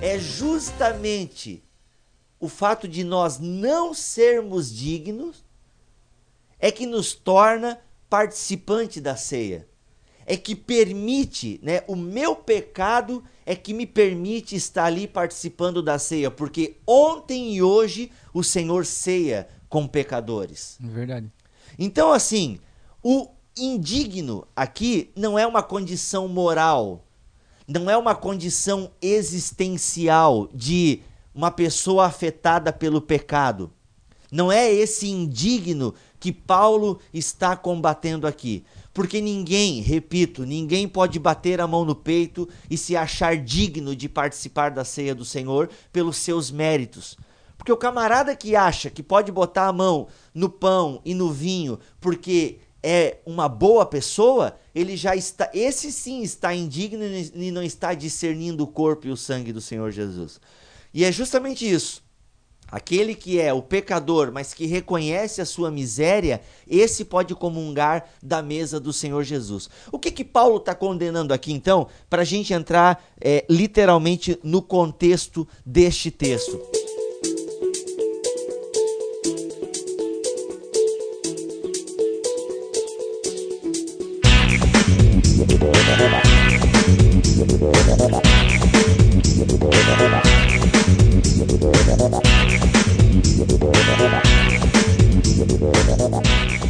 É justamente o fato de nós não sermos dignos é que nos torna participante da ceia. É que permite, né? O meu pecado é que me permite estar ali participando da ceia, porque ontem e hoje o Senhor ceia com pecadores. Verdade. Então, assim, o indigno aqui não é uma condição moral, não é uma condição existencial de uma pessoa afetada pelo pecado. Não é esse indigno que Paulo está combatendo aqui. Porque ninguém, repito, ninguém pode bater a mão no peito e se achar digno de participar da ceia do Senhor pelos seus méritos. Porque o camarada que acha que pode botar a mão no pão e no vinho porque é uma boa pessoa, ele já está, esse sim está indigno e não está discernindo o corpo e o sangue do Senhor Jesus. E é justamente isso. Aquele que é o pecador, mas que reconhece a sua miséria, esse pode comungar da mesa do Senhor Jesus. O que que Paulo está condenando aqui, então, para a gente entrar é, literalmente no contexto deste texto?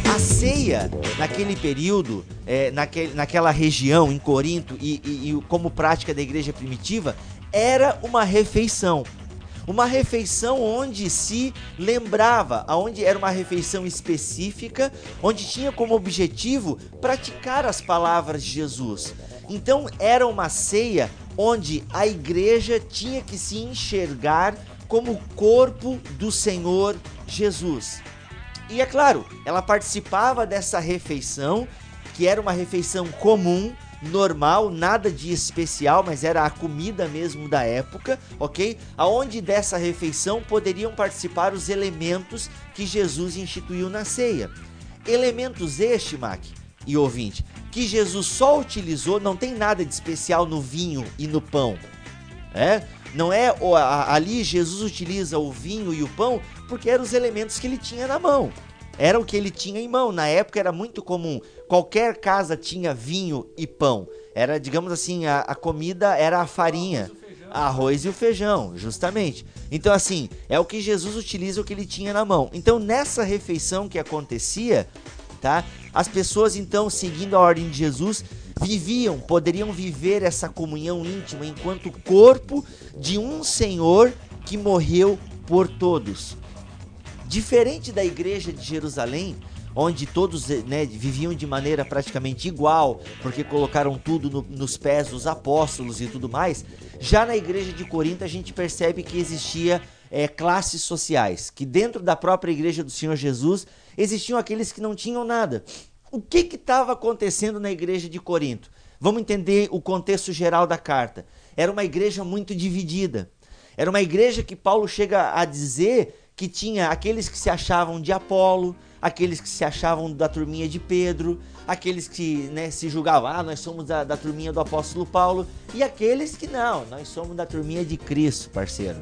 A ceia, naquele período, é, naquele, naquela região, em Corinto, e, e- e como prática da igreja primitiva, era uma refeição. Uma refeição onde se lembrava, onde era uma refeição específica, onde tinha como objetivo praticar as palavras de Jesus. Então era uma ceia onde a igreja tinha que se enxergar como corpo do Senhor Jesus. E é claro, ela participava dessa refeição, que era uma refeição comum, normal, nada de especial, mas era a comida mesmo da época, ok? Aonde dessa refeição poderiam participar os elementos que Jesus instituiu na ceia. Elementos este, Mac e ouvinte, que Jesus só utilizou, não tem nada de especial no vinho e no pão. É? Não é ali Jesus utiliza o vinho e o pão porque eram os elementos que ele tinha na mão. Era o que ele tinha em mão. Na época era muito comum. Qualquer casa tinha vinho e pão. Era, digamos assim, a, a comida era a farinha, arroz e o feijão, justamente. Então, assim, é o que Jesus utiliza, o que ele tinha na mão. Então, nessa refeição que acontecia, tá? As pessoas então, seguindo a ordem de Jesus, viviam, poderiam viver essa comunhão íntima enquanto corpo de um Senhor que morreu por todos. Diferente da igreja de Jerusalém, onde todos né, viviam de maneira praticamente igual, porque colocaram tudo no- nos pés dos apóstolos e tudo mais, já na igreja de Corinto a gente percebe que existia é, classes sociais, que dentro da própria igreja do Senhor Jesus existiam aqueles que não tinham nada. O que estava acontecendo na igreja de Corinto? Vamos entender o contexto geral da carta. Era uma igreja muito dividida. Era uma igreja que Paulo chega a dizer que tinha aqueles que se achavam de Apolo, aqueles que se achavam da turminha de Pedro, aqueles que né, se julgavam, ah, nós somos da, da turminha do apóstolo Paulo, e aqueles que não, nós somos da turminha de Cristo, parceiro.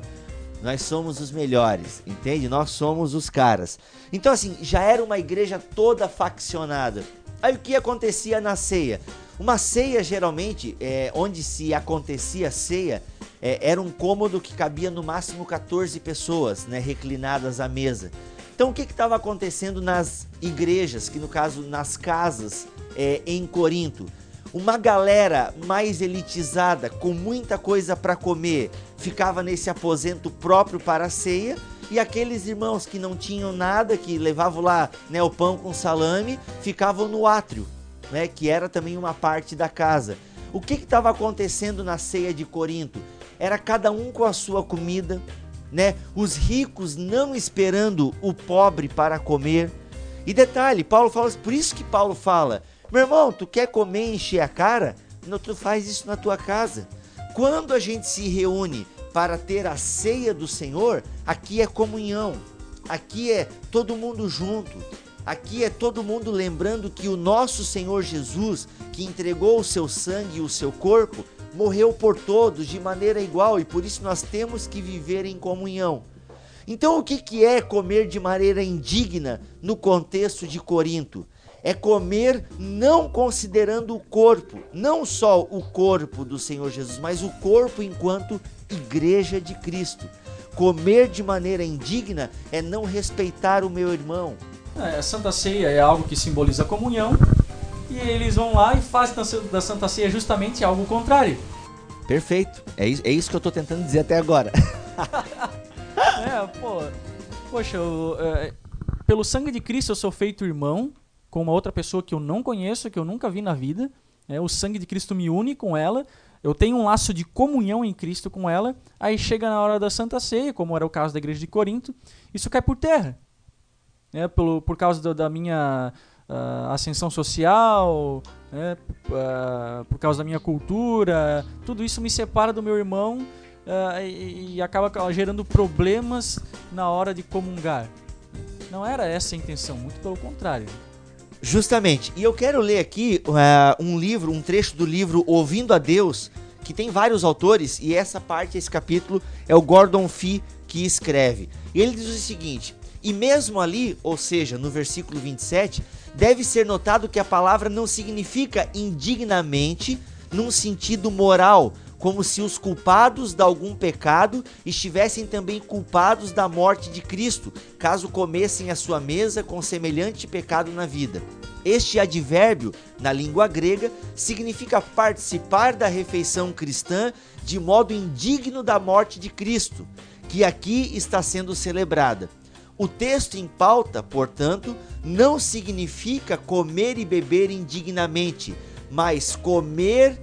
Nós somos os melhores, entende? Nós somos os caras. Então, assim, já era uma igreja toda faccionada. Aí o que acontecia na ceia? Uma ceia, geralmente, é, onde se acontecia ceia, é, era um cômodo que cabia no máximo 14 pessoas, né, reclinadas à mesa. Então, o que estava acontecendo nas igrejas, que no caso nas casas é, em Corinto? Uma galera mais elitizada, com muita coisa para comer, ficava nesse aposento próprio para a ceia, e aqueles irmãos que não tinham nada, que levavam lá né, o pão com salame, ficavam no átrio, né, que era também uma parte da casa. O que estava acontecendo na ceia de Corinto? Era cada um com a sua comida, né? Os ricos não esperando o pobre para comer. E detalhe, Paulo fala, por isso que Paulo fala: "Meu irmão, tu quer comer e encher a cara? Não tu faz isso na tua casa. Quando a gente se reúne para ter a ceia do Senhor, aqui é comunhão. Aqui é todo mundo junto. Aqui é todo mundo lembrando que o nosso Senhor Jesus, que entregou o seu sangue e o seu corpo, morreu por todos de maneira igual e por isso nós temos que viver em comunhão. Então, o que, que é comer de maneira indigna no contexto de Corinto? É comer não considerando o corpo, não só o corpo do Senhor Jesus, mas o corpo enquanto igreja de Cristo. Comer de maneira indigna é não respeitar o meu irmão, É, a Santa Ceia é algo que simboliza a comunhão. E eles vão lá e fazem da Sa- da Santa Ceia justamente algo contrário. Perfeito. É isso, é isso que eu tô tentando dizer até agora. É, pô. Poxa, eu, é, pelo sangue de Cristo eu sou feito irmão com uma outra pessoa que eu não conheço, que eu nunca vi na vida. É, o sangue de Cristo me une com ela. Eu tenho um laço de comunhão em Cristo com ela. Aí chega na hora da Santa Ceia, como era o caso da igreja de Corinto, isso cai por terra. É, pelo, por causa do- da minha ah, ascensão social, né, ah, por causa da minha cultura, tudo isso me separa do meu irmão ah, e, e acaba ca- gerando problemas na hora de comungar. Não era essa a intenção, muito pelo contrário. Justamente. E eu quero ler aqui uh, um livro, um trecho do livro Ouvindo a Deus, que tem vários autores, e essa parte, esse capítulo, é o Gordon Fee que escreve. E ele diz o seguinte: E mesmo ali, ou seja, no versículo 27, deve ser notado que a palavra não significa indignamente num sentido moral, como se os culpados de algum pecado estivessem também culpados da morte de Cristo, caso comessem a sua mesa com semelhante pecado na vida. Este advérbio, na língua grega, significa participar da refeição cristã de modo indigno da morte de Cristo, que aqui está sendo celebrada. O texto em pauta, portanto, não significa comer e beber indignamente, mas comer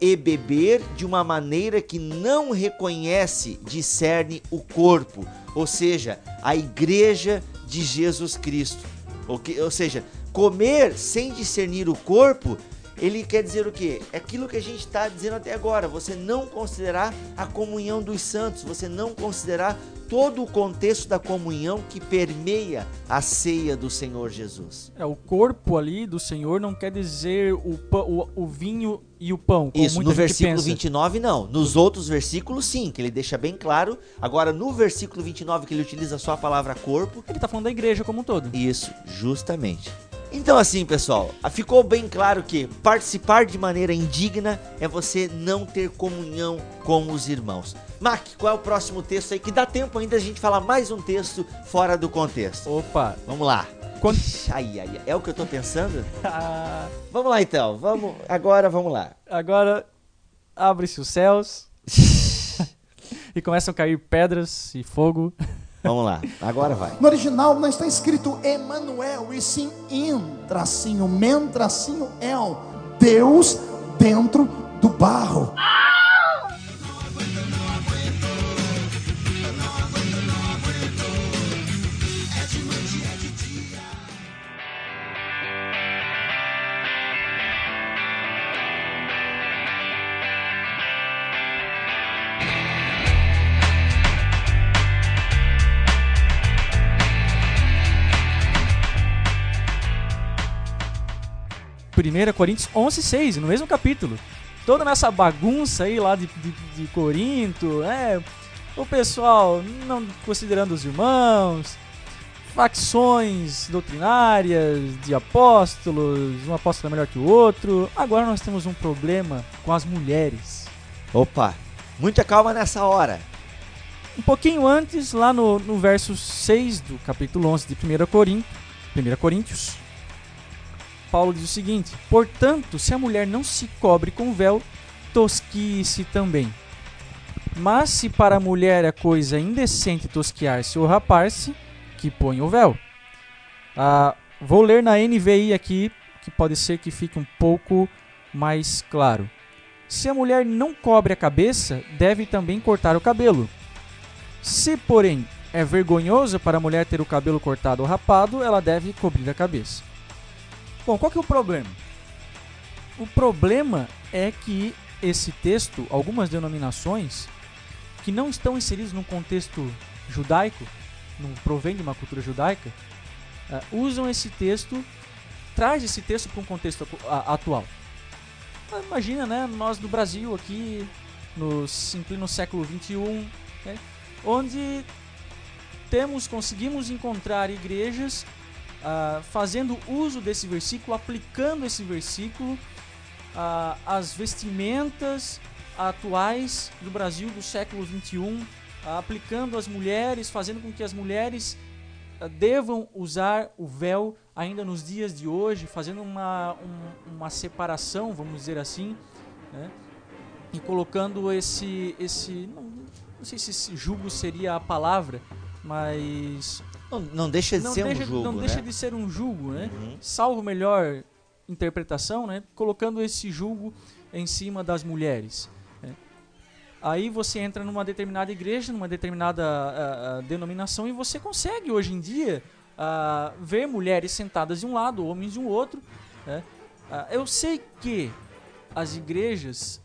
e beber de uma maneira que não reconhece, discerne o corpo, ou seja, a igreja de Jesus Cristo. Ou, que, ou seja, comer sem discernir o corpo, ele quer dizer o quê? É aquilo que a gente está dizendo até agora. Você não considerar a comunhão dos santos, você não considerar todo o contexto da comunhão que permeia a ceia do Senhor Jesus. É, o corpo ali do Senhor não quer dizer o, pão, o, o vinho e o pão. Como Isso, no versículo pensa. 29 não. Nos outros versículos sim, que ele deixa bem claro. Agora no versículo 29 que ele utiliza só a palavra corpo, Ele tá falando da igreja como um todo. Isso, justamente. Então assim, pessoal, ficou bem claro que participar de maneira indigna é você não ter comunhão com os irmãos. Mac, qual é o próximo texto aí? Que dá tempo ainda a gente falar mais um texto fora do contexto. Opa! Vamos lá. Ixi, Ai, ai, ai, é o que eu tô pensando? Vamos lá então, vamos. Agora vamos lá. Agora abre-se os céus e começam a cair pedras e fogo. Vamos lá, agora vai. No original não está escrito Emanuel, e sim in, tracinho, men, tracinho, el. Deus dentro do barro. Primeira Coríntios 11, 6, no mesmo capítulo. Toda nessa bagunça aí lá de, de, de Corinto, é, o pessoal não considerando os irmãos, facções doutrinárias de apóstolos, um apóstolo é melhor que o outro. Agora nós temos um problema com as mulheres. Opa, muita calma nessa hora. Um pouquinho antes, lá no, no verso 6 do capítulo 11 de 1 Coríntios, 1 Coríntios, Paulo diz o seguinte: Portanto, se a mulher não se cobre com véu, tosquie-se também. Mas se para a mulher é coisa indecente tosquiar-se ou rapar-se, que ponha o véu. Ah, vou ler na NVI aqui, que pode ser que fique um pouco mais claro. Se a mulher não cobre a cabeça, deve também cortar o cabelo. Se, porém, é vergonhoso para a mulher ter o cabelo cortado ou rapado, ela deve cobrir a cabeça. Bom, qual que é o problema? O problema é que esse texto, algumas denominações que não estão inseridas num contexto judaico, não provém de uma cultura judaica, ah, usam esse texto, traz esse texto para um contexto atual. Ah, Imagina, né, nós do Brasil aqui, no, em século XXI, né, onde temos, conseguimos encontrar igrejas ah, fazendo uso desse versículo, aplicando esse versículo ah, às vestimentas atuais do Brasil do século XXI, ah, aplicando às mulheres, fazendo com que as mulheres devam usar o véu ainda nos dias de hoje, fazendo uma, um- uma separação, vamos dizer assim, né? e colocando esse, esse não, não sei se julgo seria a palavra, mas Não, não deixa de não ser deixa, um jogo, não né? deixa de ser um julgo, né? Uhum. Salvo melhor interpretação, né? Colocando esse julgo em cima das mulheres. né? Aí você entra numa determinada igreja, numa determinada ah, ah, denominação e você consegue hoje em dia ah, ver mulheres sentadas de um lado, homens de um outro. né? Eu sei que as igrejas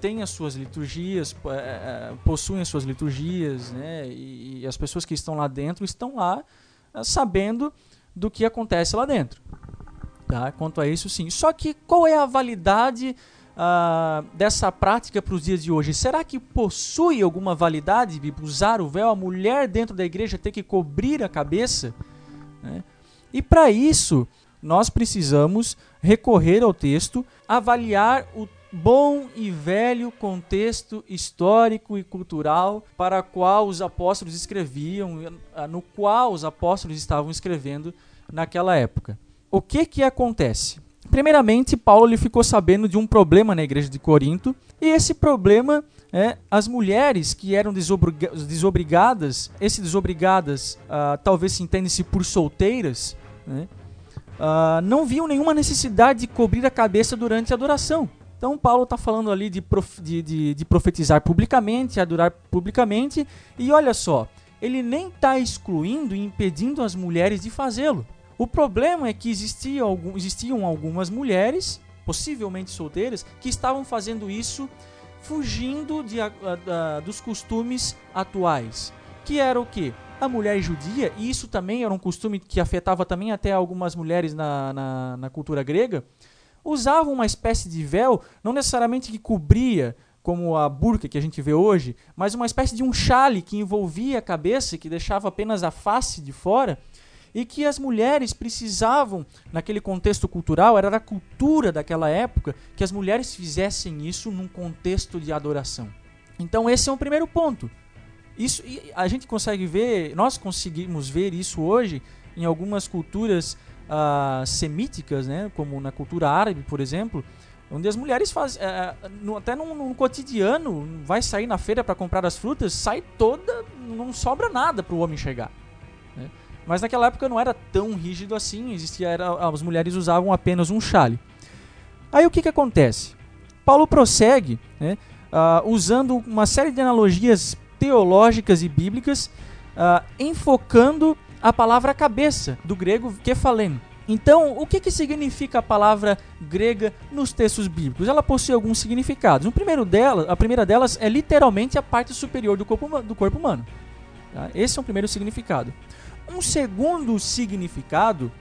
têm as suas liturgias, eh, eh, possuem as suas liturgias, né? E, e as pessoas que estão lá dentro estão lá ah, sabendo do que acontece lá dentro. Tá? Quanto a isso, sim. Só que qual é a validade ah, dessa prática para os dias de hoje? Será que possui alguma validade de usar o véu? A mulher dentro da igreja ter que cobrir a cabeça? né? E para isso, nós precisamos recorrer ao texto, avaliar o bom e velho contexto histórico e cultural para qual os apóstolos escreviam, ah, no qual os apóstolos estavam escrevendo naquela época. O que que acontece? Primeiramente, Paulo ficou sabendo de um problema na igreja de Corinto, e esse problema é as mulheres que eram desobriga desobrigadas, esse desobrigadas ah, talvez se entende-se por solteiras, né? Ah, não viam nenhuma necessidade de cobrir a cabeça durante a adoração. Então, Paulo está falando ali de, prof, de, de, de, profetizar publicamente, adorar publicamente, e olha só, ele nem está excluindo e impedindo as mulheres de fazê-lo. O problema é que existia algum, existiam algumas mulheres, possivelmente solteiras, que estavam fazendo isso fugindo de, a, a, dos costumes atuais. Que era o que? A mulher judia, e isso também era um costume que afetava também até algumas mulheres na, na, na cultura grega, usavam uma espécie de véu, não necessariamente que cobria como a burca que a gente vê hoje, mas uma espécie de um chale que envolvia a cabeça, que deixava apenas a face de fora, e que as mulheres precisavam, naquele contexto cultural, era da cultura daquela época, que as mulheres fizessem isso num contexto de adoração. Então esse é o primeiro ponto. Isso a gente consegue ver, nós conseguimos ver isso hoje em algumas culturas uh, semíticas, né, como na cultura árabe, por exemplo, onde as mulheres fazem, uh, no, até no, no, cotidiano, vai sair na feira para comprar as frutas, sai toda, não sobra nada para o homem chegar. Né? Mas naquela época não era tão rígido assim, existia, era, as mulheres usavam apenas um chale. Aí o que, que acontece? Paulo prossegue, né, uh, usando uma série de analogias teológicas e bíblicas, enfocando a palavra cabeça, do grego kefalem. Então, o que, que significa a palavra grega nos textos bíblicos? Ela possui alguns significados. O primeiro dela, a primeira delas é literalmente a parte superior do corpo, do corpo humano. Tá? Esse é o primeiro significado. Um segundo significado,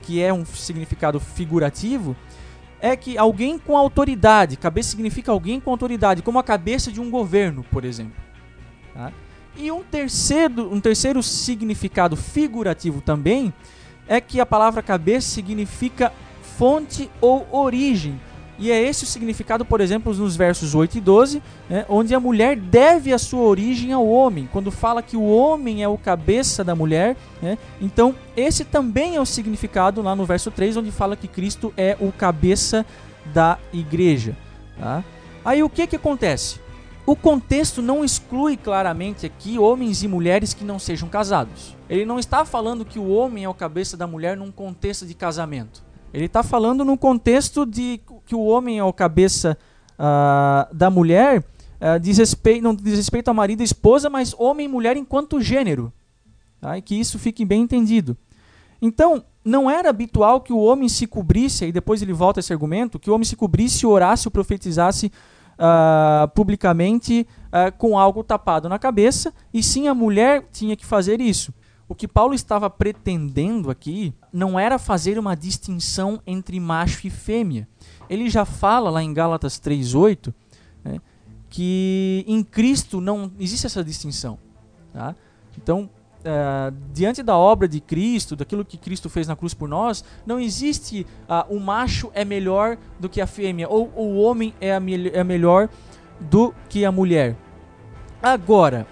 que é um significado figurativo, é que alguém com autoridade, cabeça significa alguém com autoridade, como a cabeça de um governo, por exemplo. Tá? E um terceiro, um terceiro significado figurativo também é que a palavra cabeça significa fonte ou origem. E é esse o significado, por exemplo, nos versos 8 e 12, né, onde a mulher deve a sua origem ao homem. Quando fala que o homem é o cabeça da mulher, né, então esse também é o significado lá no verso 3, onde fala que Cristo é o cabeça da igreja. Tá? Aí o que, que acontece? O contexto não exclui claramente aqui homens e mulheres que não sejam casados. Ele não está falando que o homem é o cabeça da mulher num contexto de casamento. Ele está falando num contexto de que o homem é o cabeça uh, da mulher, uh, diz respeito, não diz respeito a marido e esposa, mas homem e mulher enquanto gênero. Tá? E que isso fique bem entendido. Então, não era habitual que o homem se cobrisse, e depois ele volta a esse argumento, que o homem se cobrisse, orasse ou profetizasse uh, publicamente uh, com algo tapado na cabeça, e sim a mulher tinha que fazer isso. O que Paulo estava pretendendo aqui não era fazer uma distinção entre macho e fêmea. Ele já fala lá em Gálatas 3:8 né, que em Cristo não existe essa distinção. Tá? Então, uh, diante da obra de Cristo, daquilo que Cristo fez na cruz por nós, não existe uh, o macho é melhor do que a fêmea, ou o homem é, me é melhor do que a mulher. Agora,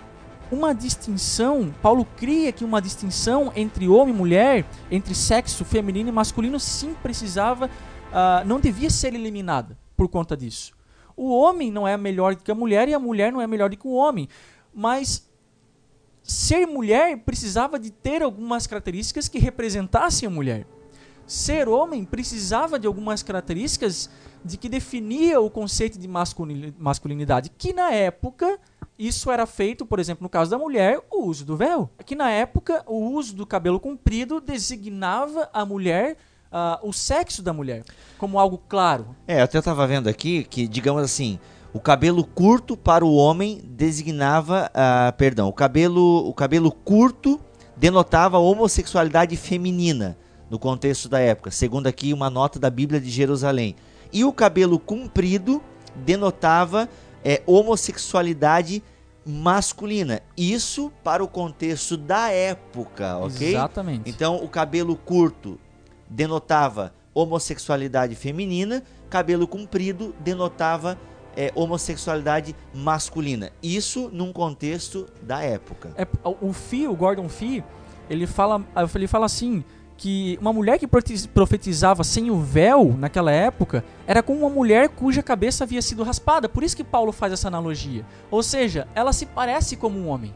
uma distinção, Paulo cria que uma distinção entre homem e mulher, entre sexo feminino e masculino, sim precisava, uh, não devia ser eliminada por conta disso. O homem não é melhor que a mulher e a mulher não é melhor do que o homem. Mas ser mulher precisava de ter algumas características que representassem a mulher. Ser homem precisava de algumas características de que definia o conceito de masculinidade, que na época isso era feito, por exemplo, no caso da mulher, o uso do véu. Que na época o uso do cabelo comprido designava a mulher Uh, o sexo da mulher como algo claro. É, eu até estava vendo aqui que, digamos assim, o cabelo curto para o homem designava, uh, perdão, o cabelo, o cabelo curto denotava homossexualidade feminina no contexto da época, segundo aqui uma nota da Bíblia de Jerusalém. E o cabelo comprido denotava é, homossexualidade masculina. Isso para o contexto da época, ok? Exatamente. Então o cabelo curto denotava homossexualidade feminina, cabelo comprido denotava é, homossexualidade masculina. Isso num contexto da época. É, o Fee, o Gordon Fee, ele fala, ele fala assim que uma mulher que profetizava sem o véu naquela época era como uma mulher cuja cabeça havia sido raspada. Por isso que Paulo faz essa analogia. Ou seja, ela se parece como um homem.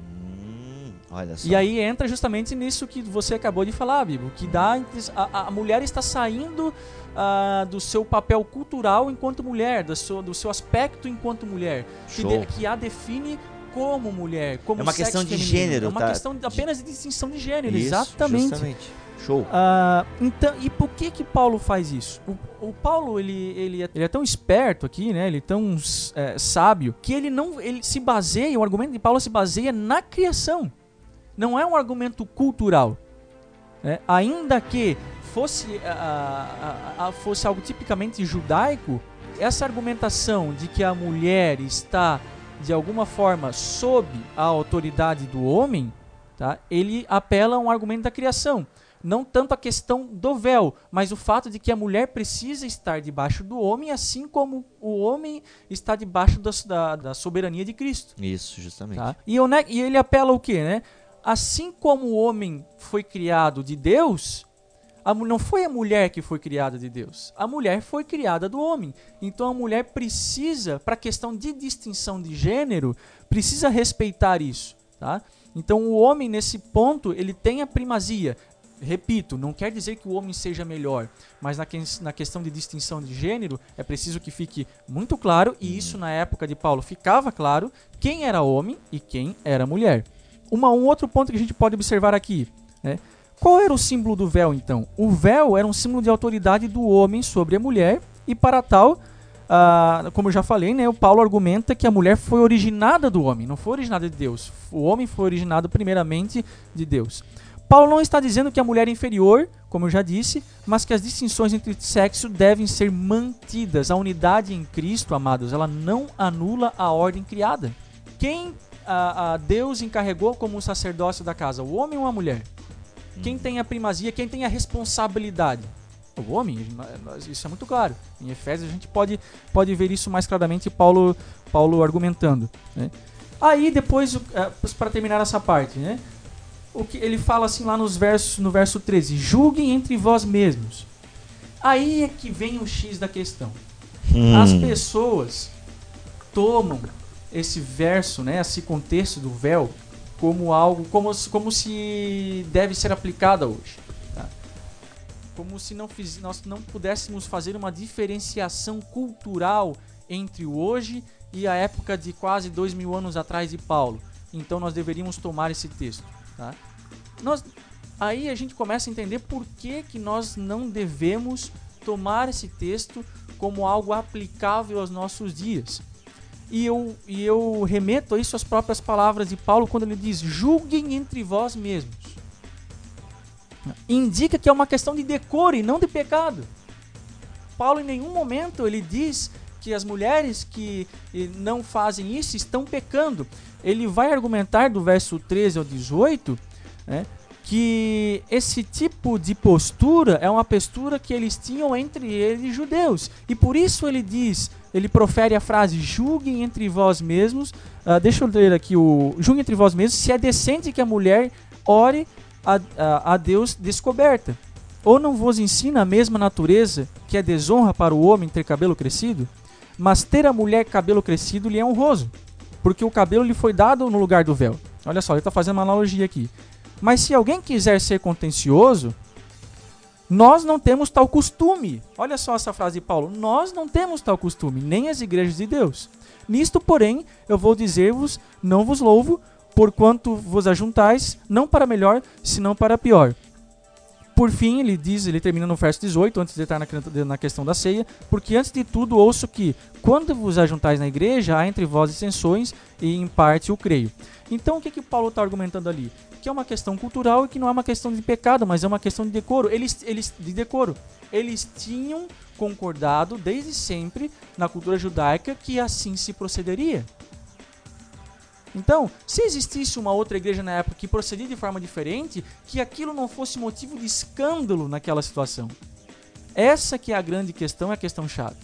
Hum, olha só. E aí entra justamente nisso que você acabou de falar, Bibo, que dá a, a mulher está saindo ah, do seu papel cultural enquanto mulher, do seu, do seu aspecto enquanto mulher, que, de- que a define como mulher, como É uma questão de feminino. gênero, é uma tá? questão de- apenas de distinção de gênero, Isso, exatamente. Justamente. Show. Ah, então, e por que que Paulo faz isso? O, o Paulo ele, ele, é, ele é tão esperto aqui, né? Ele é tão é, sábio que ele não ele se baseia, o argumento de Paulo se baseia na criação. Não é um argumento cultural. né? Ainda que fosse, ah, ah, ah, fosse algo tipicamente judaico, essa argumentação de que a mulher está de alguma forma sob a autoridade do homem, tá? ele apela a um argumento da criação. Não tanto a questão do véu, mas o fato de que a mulher precisa estar debaixo do homem, assim como o homem está debaixo das- da, da soberania de Cristo. Isso, justamente. Tá? E, o ne- e ele apela o quê, né? Assim como o homem foi criado de Deus, a não foi a mulher que foi criada de Deus. A mulher foi criada do homem. Então a mulher precisa, para a questão de distinção de gênero, precisa respeitar isso, tá? Então o homem nesse ponto, ele tem a primazia. Repito, não quer dizer que o homem seja melhor, mas na, que- na questão de distinção de gênero, é preciso que fique muito claro, e isso na época de Paulo ficava claro, quem era homem e quem era mulher. Uma, um outro ponto que a gente pode observar aqui, né? Qual era o símbolo do véu, então? O véu era um símbolo de autoridade do homem sobre a mulher, e para tal, ah, como eu já falei, né, o Paulo argumenta que a mulher foi originada do homem, não foi originada de Deus. O homem foi originado primeiramente de Deus. Paulo não está dizendo que a mulher é inferior, como eu já disse, mas que as distinções entre sexo devem ser mantidas. A unidade em Cristo, amados, ela não anula a ordem criada. Quem a, a Deus encarregou como sacerdócio da casa, o homem ou a mulher? Quem tem a primazia, quem tem a responsabilidade? O homem, isso é muito claro. Em Efésios a gente pode, pode ver isso mais claramente, Paulo, Paulo argumentando. né? Aí depois, para terminar essa parte, né? o que ele fala assim lá nos versos, no verso 13: julguem entre vós mesmos. Aí é que vem o X da questão. Hum. As pessoas tomam esse verso, né, esse contexto do véu, como algo, como, como se deve ser aplicada hoje. tá? Como se não fiz, nós não pudéssemos fazer uma diferenciação cultural entre o hoje e a época de quase dois mil anos atrás de Paulo. Então nós deveríamos tomar esse texto. Tá? Nós, aí a gente começa a entender por que, que nós não devemos tomar esse texto como algo aplicável aos nossos dias. E eu, e eu remeto isso às próprias palavras de Paulo quando ele diz: julguem entre vós mesmos. Indica que é uma questão de decoro e não de pecado. Paulo em nenhum momento ele diz que as mulheres que eh, não fazem isso estão pecando. Ele vai argumentar do verso 13 ao 18 né, que esse tipo de postura é uma postura que eles tinham entre eles judeus. E por isso ele diz, ele profere a frase: julguem entre vós mesmos. Ah, deixa eu ler aqui o. Julguem entre vós mesmos se é decente que a mulher ore a, a, a Deus descoberta. Ou não vos ensina a mesma natureza que é desonra para o homem ter cabelo crescido? Mas ter a mulher cabelo crescido lhe é honroso, porque o cabelo lhe foi dado no lugar do véu. Olha só, ele está fazendo uma analogia aqui. Mas se alguém quiser ser contencioso, nós não temos tal costume. Olha só essa frase de Paulo. Nós não temos tal costume, nem as igrejas de Deus. Nisto, porém, eu vou dizer-vos: não vos louvo, porquanto vos ajuntais, não para melhor, senão para pior. Por fim, ele diz, ele termina no verso 18, antes de estar na, na questão da ceia, porque antes de tudo ouço que, quando vos ajuntais na igreja, há entre vós dissensões, e em parte o creio. Então, o que, que Paulo está argumentando ali? Que é uma questão cultural e que não é uma questão de pecado, mas é uma questão de decoro. Eles, eles, de decoro. Eles tinham concordado desde sempre na cultura judaica que assim se procederia. Então, se existisse uma outra igreja na época que procedia de forma diferente, que aquilo não fosse motivo de escândalo naquela situação. Essa que é a grande questão, é a questão chave.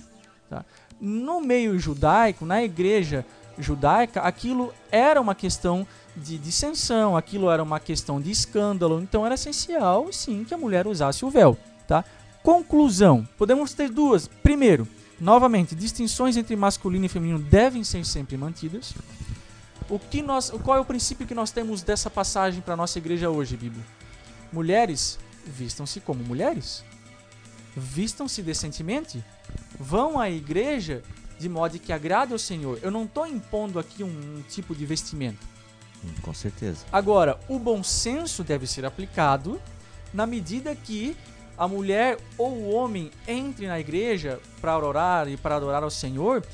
Tá? No meio judaico, na igreja judaica, aquilo era uma questão de dissensão, aquilo era uma questão de escândalo, então era essencial, sim, que a mulher usasse o véu. Tá? Conclusão: podemos ter duas. Primeiro, novamente, distinções entre masculino e feminino devem ser sempre mantidas. O que nós, qual é o princípio que nós temos dessa passagem para nossa igreja hoje, Bíblia? Mulheres, vistam-se como mulheres. Vistam-se decentemente. Vão à igreja de modo que agrade ao Senhor. Eu não estou impondo aqui um, um tipo de vestimento. Hum, Com certeza. Agora, o bom senso deve ser aplicado na medida que a mulher ou o homem entre na igreja para orar e para adorar ao Senhor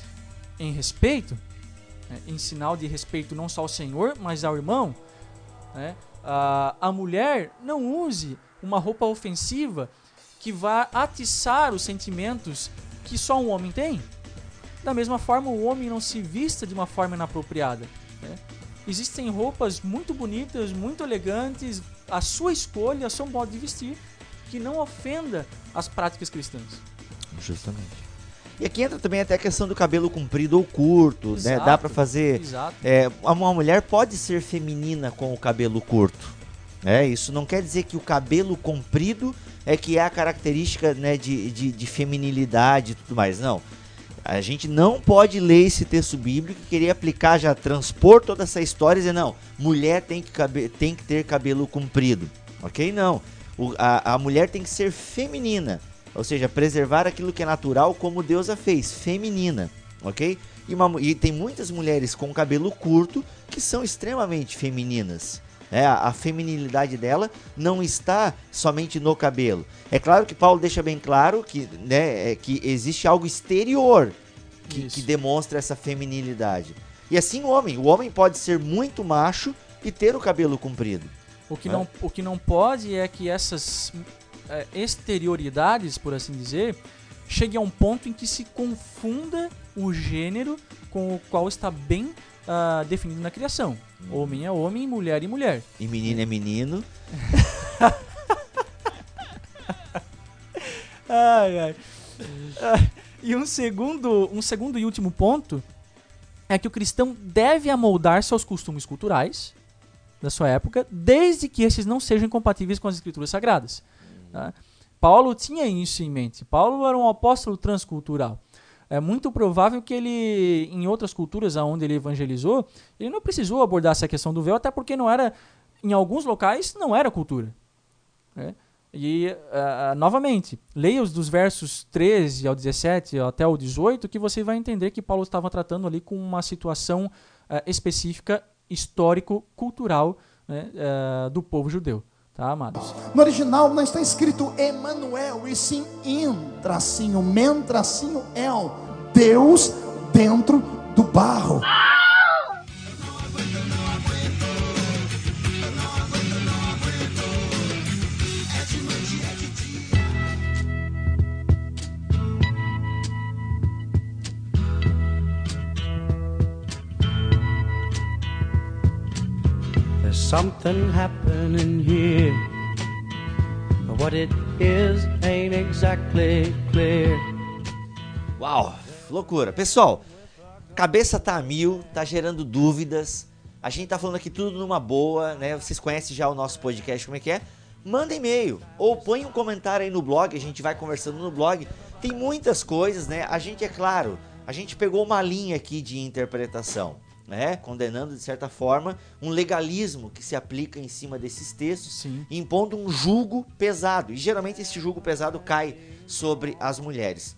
em respeito, né, em sinal de respeito não só ao Senhor, mas ao irmão. né, a, a mulher não use uma roupa ofensiva que vá atiçar os sentimentos que só um homem tem. Da mesma forma, o homem não se vista de uma forma inapropriada. né? Existem roupas muito bonitas, muito elegantes, a sua escolha, o seu modo de vestir, que não ofenda as práticas cristãs. Justamente. E aqui entra também até a questão do cabelo comprido ou curto, né? Dá Exato, pra fazer. Exato. É, uma mulher pode ser feminina com o cabelo curto. É, isso não quer dizer que o cabelo comprido é que é a característica né, de, de, de feminilidade e tudo mais. Não. A gente não pode ler esse texto bíblico e querer aplicar, já transpor toda essa história e dizer, não, mulher tem que, cabe- tem que ter cabelo comprido. Ok? Não. O- a, a mulher tem que ser feminina. Ou seja, preservar aquilo que é natural como Deus a fez, feminina. Ok? E, uma e tem muitas mulheres com cabelo curto que são extremamente femininas. É, a, feminilidade dela não está somente no cabelo. É claro que Paulo deixa bem claro que, né, é, que existe algo exterior que, que demonstra essa feminilidade. E assim o homem. O homem pode ser muito macho e ter o cabelo comprido. O que, É. não, o que não pode é que essas é, exterioridades, por assim dizer, cheguem a um ponto em que se confunda o gênero com o qual está bem ah, definido na criação. Homem é homem, mulher é mulher. E menino é menino. Ai, ai. Ah, E um segundo, um segundo e último ponto é que o cristão deve amoldar-se aos costumes culturais da sua época, desde que esses não sejam incompatíveis com as escrituras sagradas. tá? Paulo tinha isso em mente. Paulo era um apóstolo transcultural. É muito provável que ele, em outras culturas aonde ele evangelizou, ele não precisou abordar essa questão do véu, até porque não era, em alguns locais, não era cultura. né? E, ah, novamente, leia os dos versos 13 ao 17 até o 18, que você vai entender que Paulo estava tratando ali com uma situação ah, específica, histórico-cultural né, ah, do povo judeu. Tá, amados? No original não está escrito Emanuel, e sim in, tracinho, men, tracinho, el. Deus dentro do barro. There's something happening here. What it is ain't exactly clear. Uau, loucura. Pessoal, cabeça tá a mil, tá gerando dúvidas. A gente tá falando aqui tudo numa boa, né? Vocês conhecem já o nosso podcast, como é que é? Manda e-mail ou põe um comentário aí no blog, a gente vai conversando no blog. Tem muitas coisas, né? A gente, é claro, a gente pegou uma linha aqui de interpretação, né? Condenando, de certa forma, um legalismo que se aplica em cima desses textos Sim. impondo um julgo pesado. E geralmente esse julgo pesado cai sobre as mulheres.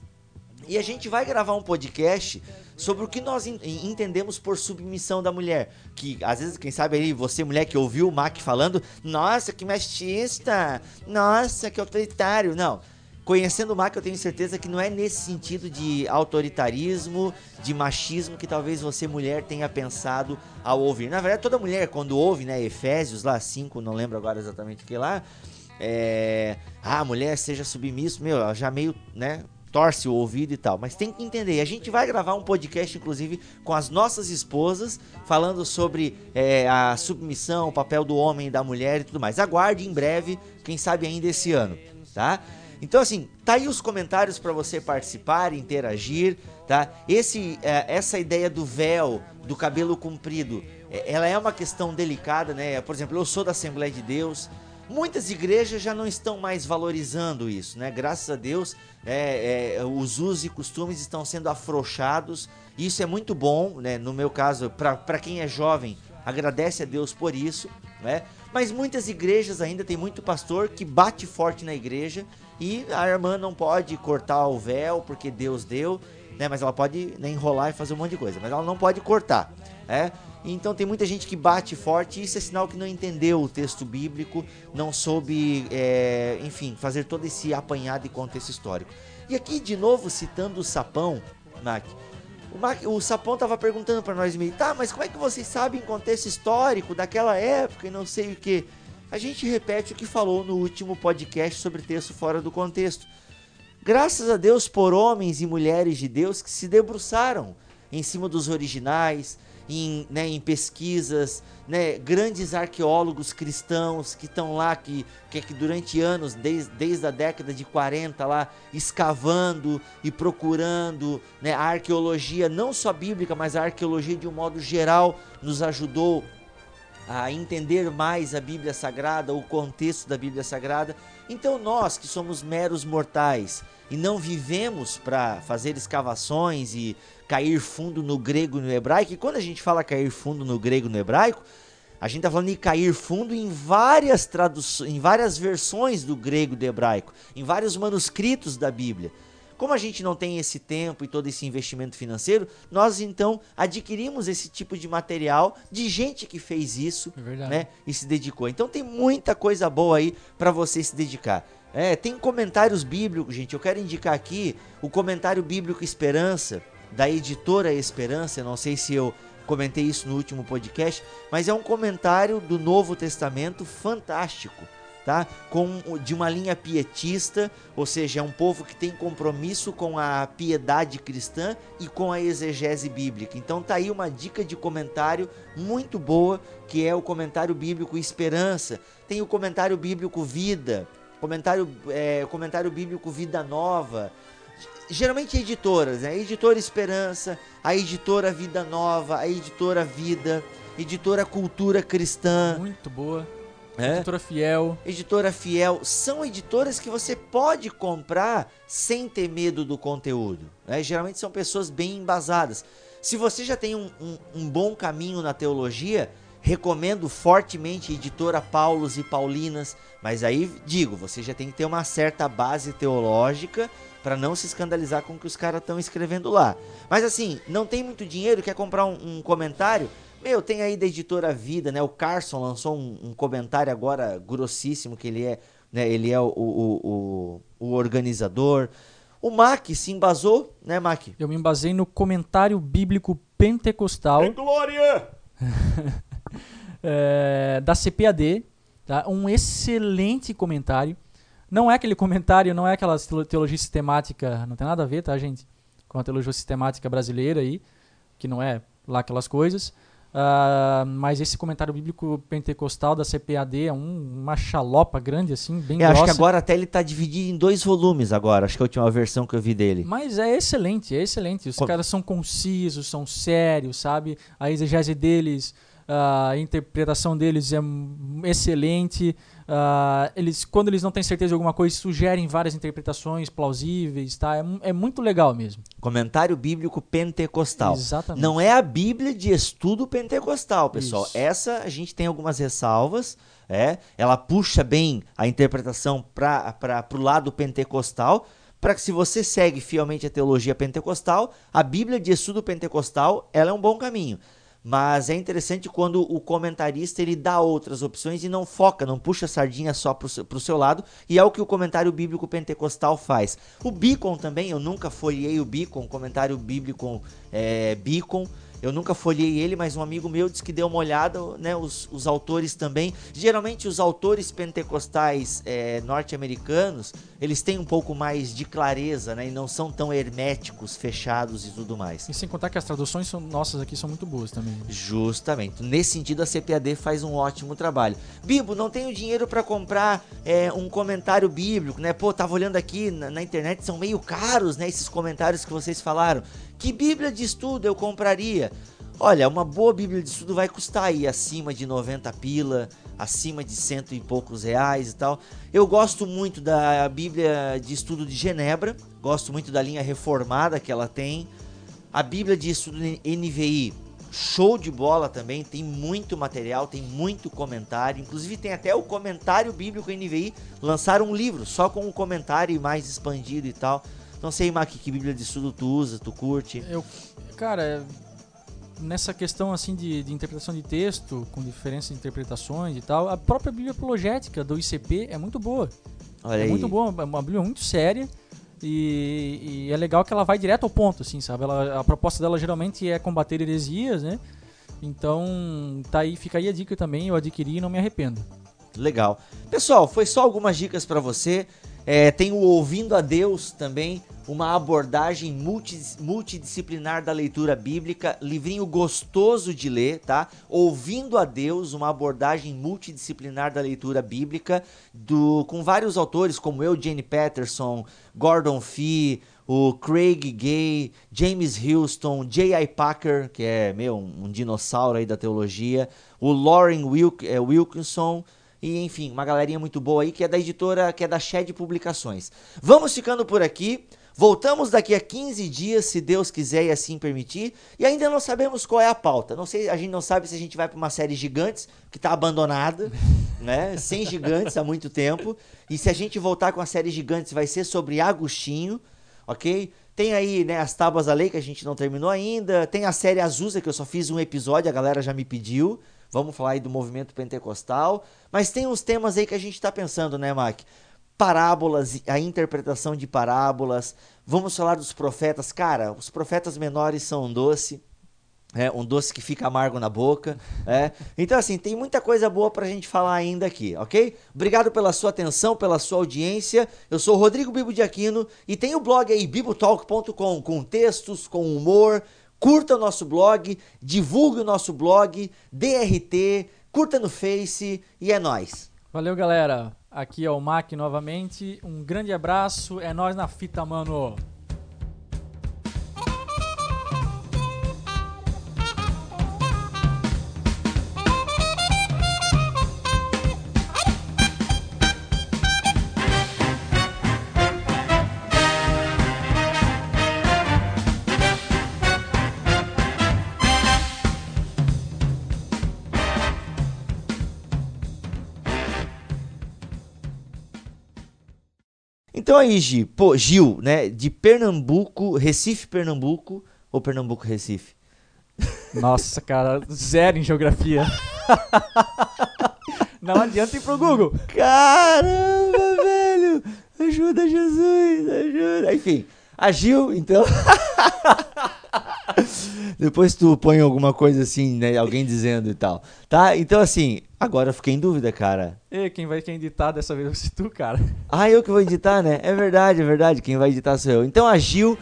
E a gente vai gravar um podcast sobre o que nós en- entendemos por submissão da mulher. Que às vezes, quem sabe aí, você mulher que ouviu o Mac falando, nossa, que machista, nossa, que autoritário. Não. Conhecendo o Mac, eu tenho certeza que não é nesse sentido de autoritarismo, de machismo que talvez você, mulher, tenha pensado ao ouvir. Na verdade, toda mulher, quando ouve, né, Efésios lá 5, não lembro agora exatamente o que lá, é, ah, mulher seja submisso, meu, ela já meio, né, torce o ouvido e tal, mas tem que entender. A gente vai gravar um podcast, inclusive, com as nossas esposas, falando sobre é, a submissão, o papel do homem e da mulher e tudo mais. Aguarde em breve, quem sabe ainda esse ano, tá? Então, assim, tá aí os comentários para você participar, interagir, tá? Esse, é, essa ideia do véu, do cabelo comprido, é, ela é uma questão delicada, né? Por exemplo, eu sou da Assembleia de Deus. Muitas igrejas já não estão mais valorizando isso, né? Graças a Deus, é, é, os usos e costumes estão sendo afrouxados. Isso é muito bom, né? No meu caso, para quem é jovem, agradece a Deus por isso, né? Mas muitas igrejas ainda tem muito pastor que bate forte na igreja e a irmã não pode cortar o véu porque Deus deu, né? Mas ela pode né, enrolar e fazer um monte de coisa, mas ela não pode cortar, né? Então tem muita gente que bate forte, e isso é sinal que não entendeu o texto bíblico, não soube, é, enfim, fazer todo esse apanhado e contexto histórico. E aqui, de novo, citando o Sapão, Mac, o, Mac, o Sapão estava perguntando para nós, tá, mas como é que vocês sabem contexto histórico daquela época e não sei o que? A gente repete o que falou no último podcast sobre texto fora do contexto. Graças a Deus por homens e mulheres de Deus que se debruçaram em cima dos originais, em, né, em pesquisas, né, grandes arqueólogos cristãos que estão lá, que, que, que durante anos, desde, desde a década de 40 lá, escavando e procurando, né, a arqueologia, não só bíblica, mas a arqueologia de um modo geral, nos ajudou a entender mais a Bíblia Sagrada, o contexto da Bíblia Sagrada. Então nós que somos meros mortais e não vivemos para fazer escavações e cair fundo no grego e no hebraico. E quando a gente fala cair fundo no grego e no hebraico, a gente está falando de cair fundo em várias traduções, em várias versões do grego e do hebraico, em vários manuscritos da Bíblia. Como a gente não tem esse tempo e todo esse investimento financeiro, nós então adquirimos esse tipo de material de gente que fez isso, É né, e se dedicou. Então tem muita coisa boa aí para você se dedicar. É, tem comentários bíblicos, gente. Eu quero indicar aqui o comentário bíblico Esperança da editora Esperança. Não sei se eu comentei isso no último podcast, mas é um comentário do Novo Testamento fantástico, tá? Com de uma linha pietista, ou seja, é um povo que tem compromisso com a piedade cristã e com a exegese bíblica. Então tá aí uma dica de comentário muito boa, que é o comentário bíblico Esperança. Tem o comentário bíblico Vida, comentário é, comentário bíblico Vida Nova geralmente editoras, né? Editora Esperança, a editora Vida Nova, a editora Vida, editora Cultura Cristã, Muito boa. é? Editora fiel. editora Fiel, são editoras que você pode comprar sem ter medo do conteúdo. né? Geralmente são pessoas bem embasadas. Se você já tem um, um- um bom caminho na teologia, recomendo fortemente editora Paulos e Paulinas. Mas aí digo, você já tem que ter uma certa base teológica para não se escandalizar com o que os caras estão escrevendo lá. Mas assim, não tem muito dinheiro, quer comprar um, um comentário? Meu, tem aí da editora Vida, né? O Carson lançou um, um comentário agora grossíssimo que ele é, né? Ele é o, o, o, o organizador. O Mac se embasou, né, Mac? Eu me embasei no comentário bíblico pentecostal Glória! é, da CPAD. Tá? Um excelente comentário. Não é aquele comentário, não é aquela teo- teologia sistemática, não tem nada a ver, tá, gente? Com a teologia sistemática brasileira aí, que não é lá aquelas coisas. Ah, mas esse comentário bíblico pentecostal da CPAD é um- uma chalopa grande, assim, bem Eu grossa. acho que agora até ele tá dividido em dois volumes agora. Acho que é a última versão que eu vi dele. Mas é excelente, é excelente. Os Com- caras são concisos, são sérios, sabe? A exegese deles, a interpretação deles é excelente. Ah, eles, quando eles não têm certeza de alguma coisa, sugerem várias interpretações plausíveis, tá? É, é muito legal mesmo. Comentário bíblico pentecostal. Exatamente. Não é a Bíblia de estudo pentecostal, pessoal. Isso. Essa a gente tem algumas ressalvas. É, ela puxa bem a interpretação para o lado pentecostal. Para que se você segue fielmente a teologia pentecostal, a Bíblia de estudo pentecostal ela é um bom caminho. Mas é interessante quando o comentarista ele dá outras opções e não foca, não puxa a sardinha só para o seu lado, e é o que o comentário bíblico pentecostal faz. O Beacon também, eu nunca folhei o Beacon, comentário bíblico é, Beacon, Eu nunca folhei ele, mas um amigo meu disse que deu uma olhada, né? Os, os autores também. Geralmente os autores pentecostais é, norte-americanos, eles têm um pouco mais de clareza, né? E não são tão herméticos, fechados e tudo mais. E sem contar que as traduções são, nossas aqui são muito boas também. Justamente. Nesse sentido, a CPAD faz um ótimo trabalho. Bibo, não tenho dinheiro para comprar é, um comentário bíblico, né? Pô, tava olhando aqui na, na, internet, são meio caros, né? Esses comentários que vocês falaram. Que Bíblia de estudo eu compraria? Olha, uma boa Bíblia de estudo vai custar aí acima de 90 pila, acima de cento e poucos reais e tal. Eu gosto muito da Bíblia de estudo de Genebra, gosto muito da linha reformada que ela tem. A Bíblia de estudo NVI, show de bola também, tem muito material, tem muito comentário, inclusive tem até o comentário bíblico NVI, lançaram um livro só com o comentário mais expandido e tal. Não sei, Mac, que Bíblia de estudo tu usa, tu curte? Eu, cara, nessa questão assim de, de, interpretação de texto, com diferenças de interpretações e tal, a própria Bíblia apologética do ICP é muito boa. Olha é aí. muito boa, é uma Bíblia muito séria. E, e, é legal que ela vai direto ao ponto, assim, sabe? Ela, a proposta dela geralmente é combater heresias, né? Então, tá aí, fica aí a dica também, eu adquiri e não me arrependo. Legal. Pessoal, foi só algumas dicas para você. É, tem o Ouvindo a Deus também, uma abordagem multi, multidisciplinar da leitura bíblica, livrinho gostoso de ler, tá? Ouvindo a Deus, uma abordagem multidisciplinar da leitura bíblica, do, com vários autores como Eugene Peterson, Gordon Fee, o Craig Gay, James Houston, J.I. Packer, que é meu, um dinossauro aí da teologia, o Lauren Wilk, é, Wilkinson, e enfim, uma galerinha muito boa aí que é da editora, que é da Shed Publicações. Vamos ficando por aqui. Voltamos daqui a 15 dias, se Deus quiser e assim permitir. E ainda não sabemos qual é a pauta. Não sei, a gente não sabe se a gente vai para uma série Gigantes, que está abandonada, né? Sem gigantes há muito tempo. E se a gente voltar com a série Gigantes, vai ser sobre Agostinho, ok? Tem aí, né, as Tábuas da Lei, que a gente não terminou ainda. Tem a série Azusa, que eu só fiz um episódio, a galera já me pediu. Vamos falar aí do movimento pentecostal. Mas tem uns temas aí que a gente está pensando, né, Mac? Parábolas, a interpretação de parábolas. Vamos falar dos profetas. Cara, os profetas menores são um doce. É, um doce que fica amargo na boca. É. Então, assim, tem muita coisa boa pra gente falar ainda aqui, ok? Obrigado pela sua atenção, pela sua audiência. Eu sou o Rodrigo Bibo de Aquino e tem o blog aí, bibotalk.com, com textos, com humor. Curta o nosso blog, divulgue o nosso blog, DRT, curta no Face e é nóis. Valeu, galera. Aqui é o Mac novamente. Um grande abraço. É nós na fita, mano. Então aí, Gil, pô, Gil, né, de Pernambuco, Recife, Pernambuco, ou Pernambuco, Recife? Nossa, cara, zero em geografia. Não adianta ir pro Google. Caramba, velho! Ajuda, Jesus, ajuda. Enfim, a Gil, então. Depois tu põe alguma coisa assim, né? Alguém dizendo e tal. Tá? Então, assim, agora eu fiquei em dúvida, cara. E quem vai quem editar dessa vez vai ser tu, cara. Ah, eu que vou editar, né? É verdade, é verdade. Quem vai editar sou eu. Então a Gil